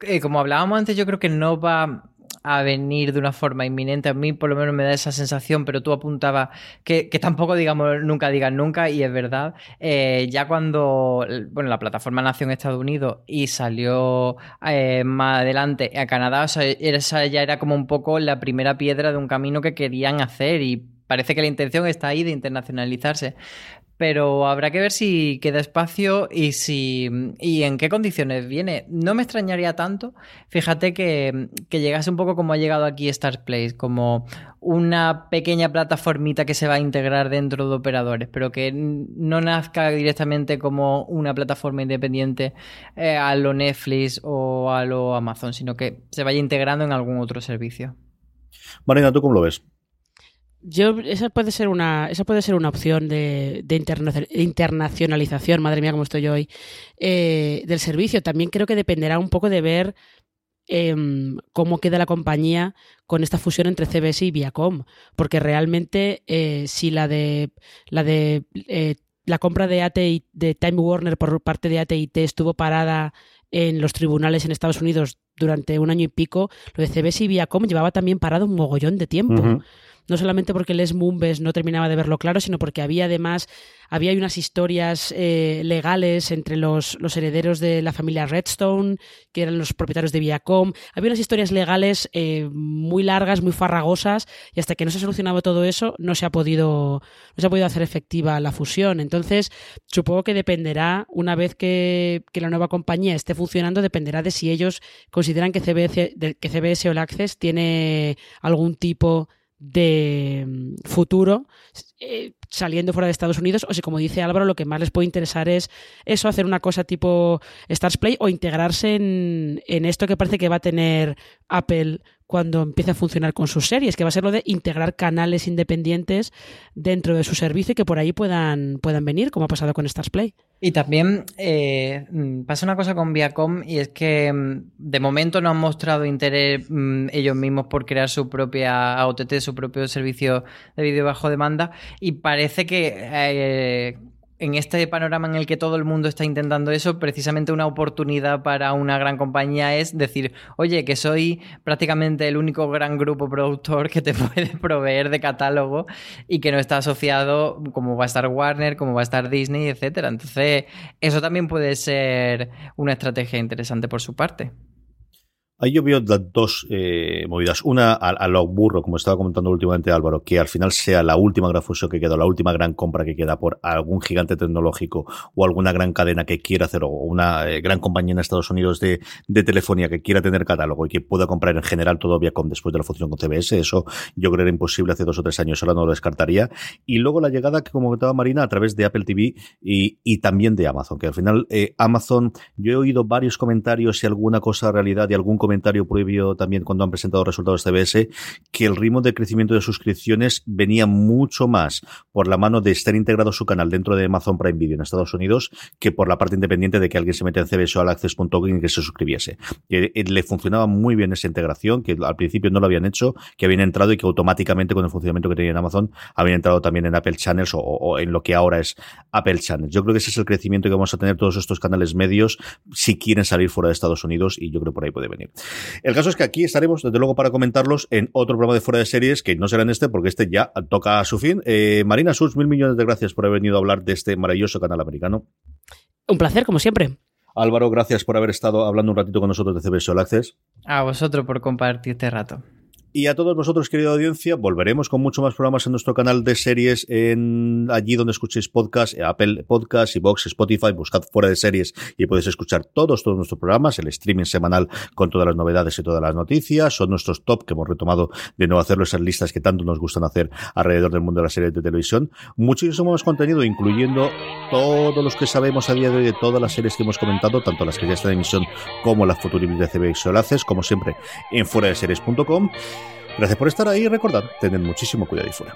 Eh, como hablábamos antes, yo creo que no va a venir de una forma inminente. A mí por lo menos me da esa sensación, pero tú apuntabas que, tampoco digamos nunca digan nunca, y es verdad. Eh, ya cuando bueno, la plataforma nació en Estados Unidos y salió eh, más adelante a Canadá, esa ya era como un poco la primera piedra de un camino que querían hacer y parece que la intención está ahí de internacionalizarse pero habrá que ver si queda espacio y si y en qué condiciones viene. No me extrañaría tanto, fíjate que, llegase un poco como ha llegado aquí Star Place, como una pequeña plataformita que se va a integrar dentro de operadores, pero que no nazca directamente como una plataforma independiente eh, a lo Netflix o a lo Amazon, sino que se vaya integrando en algún otro servicio. Marina, ¿tú cómo lo ves? Yo, esa puede ser una, esa puede ser una opción de, internacionalización, madre mía, como estoy yo hoy, eh, del servicio. También creo que dependerá un poco de ver em, cómo queda la compañía con esta fusión entre CBS y Viacom. Porque realmente, eh, si la de la de eh, la compra de AT de Time Warner por parte de AT&T estuvo parada en los tribunales en Estados Unidos durante un año y pico, lo de CBS y Viacom llevaba también parado un mogollón de tiempo no solamente porque Les Mumbes no terminaba de verlo claro, sino porque había además había unas historias eh, legales entre los, los, herederos de la familia Redstone, que eran los propietarios de Viacom. Había unas historias legales eh, muy largas, muy farragosas, y hasta que no se ha solucionado todo eso, no se ha podido, no se ha podido hacer efectiva la fusión. Entonces, supongo que dependerá, una vez que, que la nueva compañía esté funcionando, dependerá de si ellos consideran que CBS, que CBS All Access tiene algún tipo de mm, futuro eh, saliendo fuera de Estados Unidos o si como dice Álvaro lo que más les puede interesar es eso hacer una cosa tipo Stars Play o integrarse en, en esto que parece que va a tener Apple cuando empiece a funcionar con sus series, que va a ser lo de integrar canales independientes dentro de su servicio y que por ahí puedan, puedan venir, como ha pasado con Stars Play. Y también eh, pasa una cosa con Viacom y es que mm, de momento no han mostrado interés mm, ellos mismos por crear su propia AOTT, su propio servicio de vídeo bajo demanda y parece que... Eh, en este panorama en el que todo el mundo está intentando eso, precisamente una oportunidad para una gran compañía es decir, oye, que soy prácticamente el único gran grupo productor que te <laughs> puede proveer de catálogo y que no está asociado como va a estar Warner, como va a estar Disney, etcétera. Entonces, eso también puede ser una estrategia interesante por su parte. Ahí yo veo dos eh, movidas. Una a, lo burro, como estaba comentando últimamente Álvaro, que al final sea la última gran fusión que queda, la última gran compra que queda por algún gigante tecnológico o alguna gran cadena que quiera hacer, o una eh, gran compañía en Estados Unidos de, de, telefonía que quiera tener catálogo y que pueda comprar en general todo Viacom después de la fusión con CBS. Eso yo creo era imposible hace dos o tres años, ahora no lo descartaría. Y luego la llegada, que como comentaba Marina, a través de Apple TV y, y también de Amazon, que al final eh, Amazon, yo he oído varios comentarios y alguna cosa realidad y algún comentario previo también cuando han presentado resultados CBS, que el ritmo de crecimiento de suscripciones venía mucho más por la mano de estar integrado su canal dentro de Amazon Prime Video en Estados Unidos que por la parte independiente de que alguien se mete en CBS o al access.com y que se suscribiese. Que eh, le funcionaba muy bien esa integración, que al principio no lo habían hecho, que habían entrado y que automáticamente con el funcionamiento que tenía en Amazon habían entrado también en Apple Channels o, o en lo que ahora es Apple Channels. Yo creo que ese es el crecimiento que vamos a tener todos estos canales medios si quieren salir fuera de Estados Unidos y yo creo por ahí puede venir. El caso es que aquí estaremos, desde luego, para comentarlos en otro programa de fuera de series, que no será en este, porque este ya toca a su fin. Eh, Marina Sus, mil millones de gracias por haber venido a hablar de este maravilloso canal americano. Un placer, como siempre. Álvaro, gracias por haber estado hablando un ratito con nosotros de CBS All Access. A vosotros por compartir este rato. Y a todos vosotros, querida audiencia, volveremos con mucho más programas en nuestro canal de series, en allí donde escuchéis podcast, Apple Podcast, Box, Spotify, buscad fuera de series y podéis escuchar todos, todos nuestros programas, el streaming semanal con todas las novedades y todas las noticias, son nuestros top que hemos retomado de no hacerlo esas listas que tanto nos gustan hacer alrededor del mundo de las series de televisión. Muchísimo más contenido, incluyendo todos los que sabemos a día de hoy de todas las series que hemos comentado, tanto las que ya están en emisión como las futuras de CBX Olaces, como siempre en fuera de series.com. Gracias por estar ahí y recordad, tened muchísimo cuidado y fuera.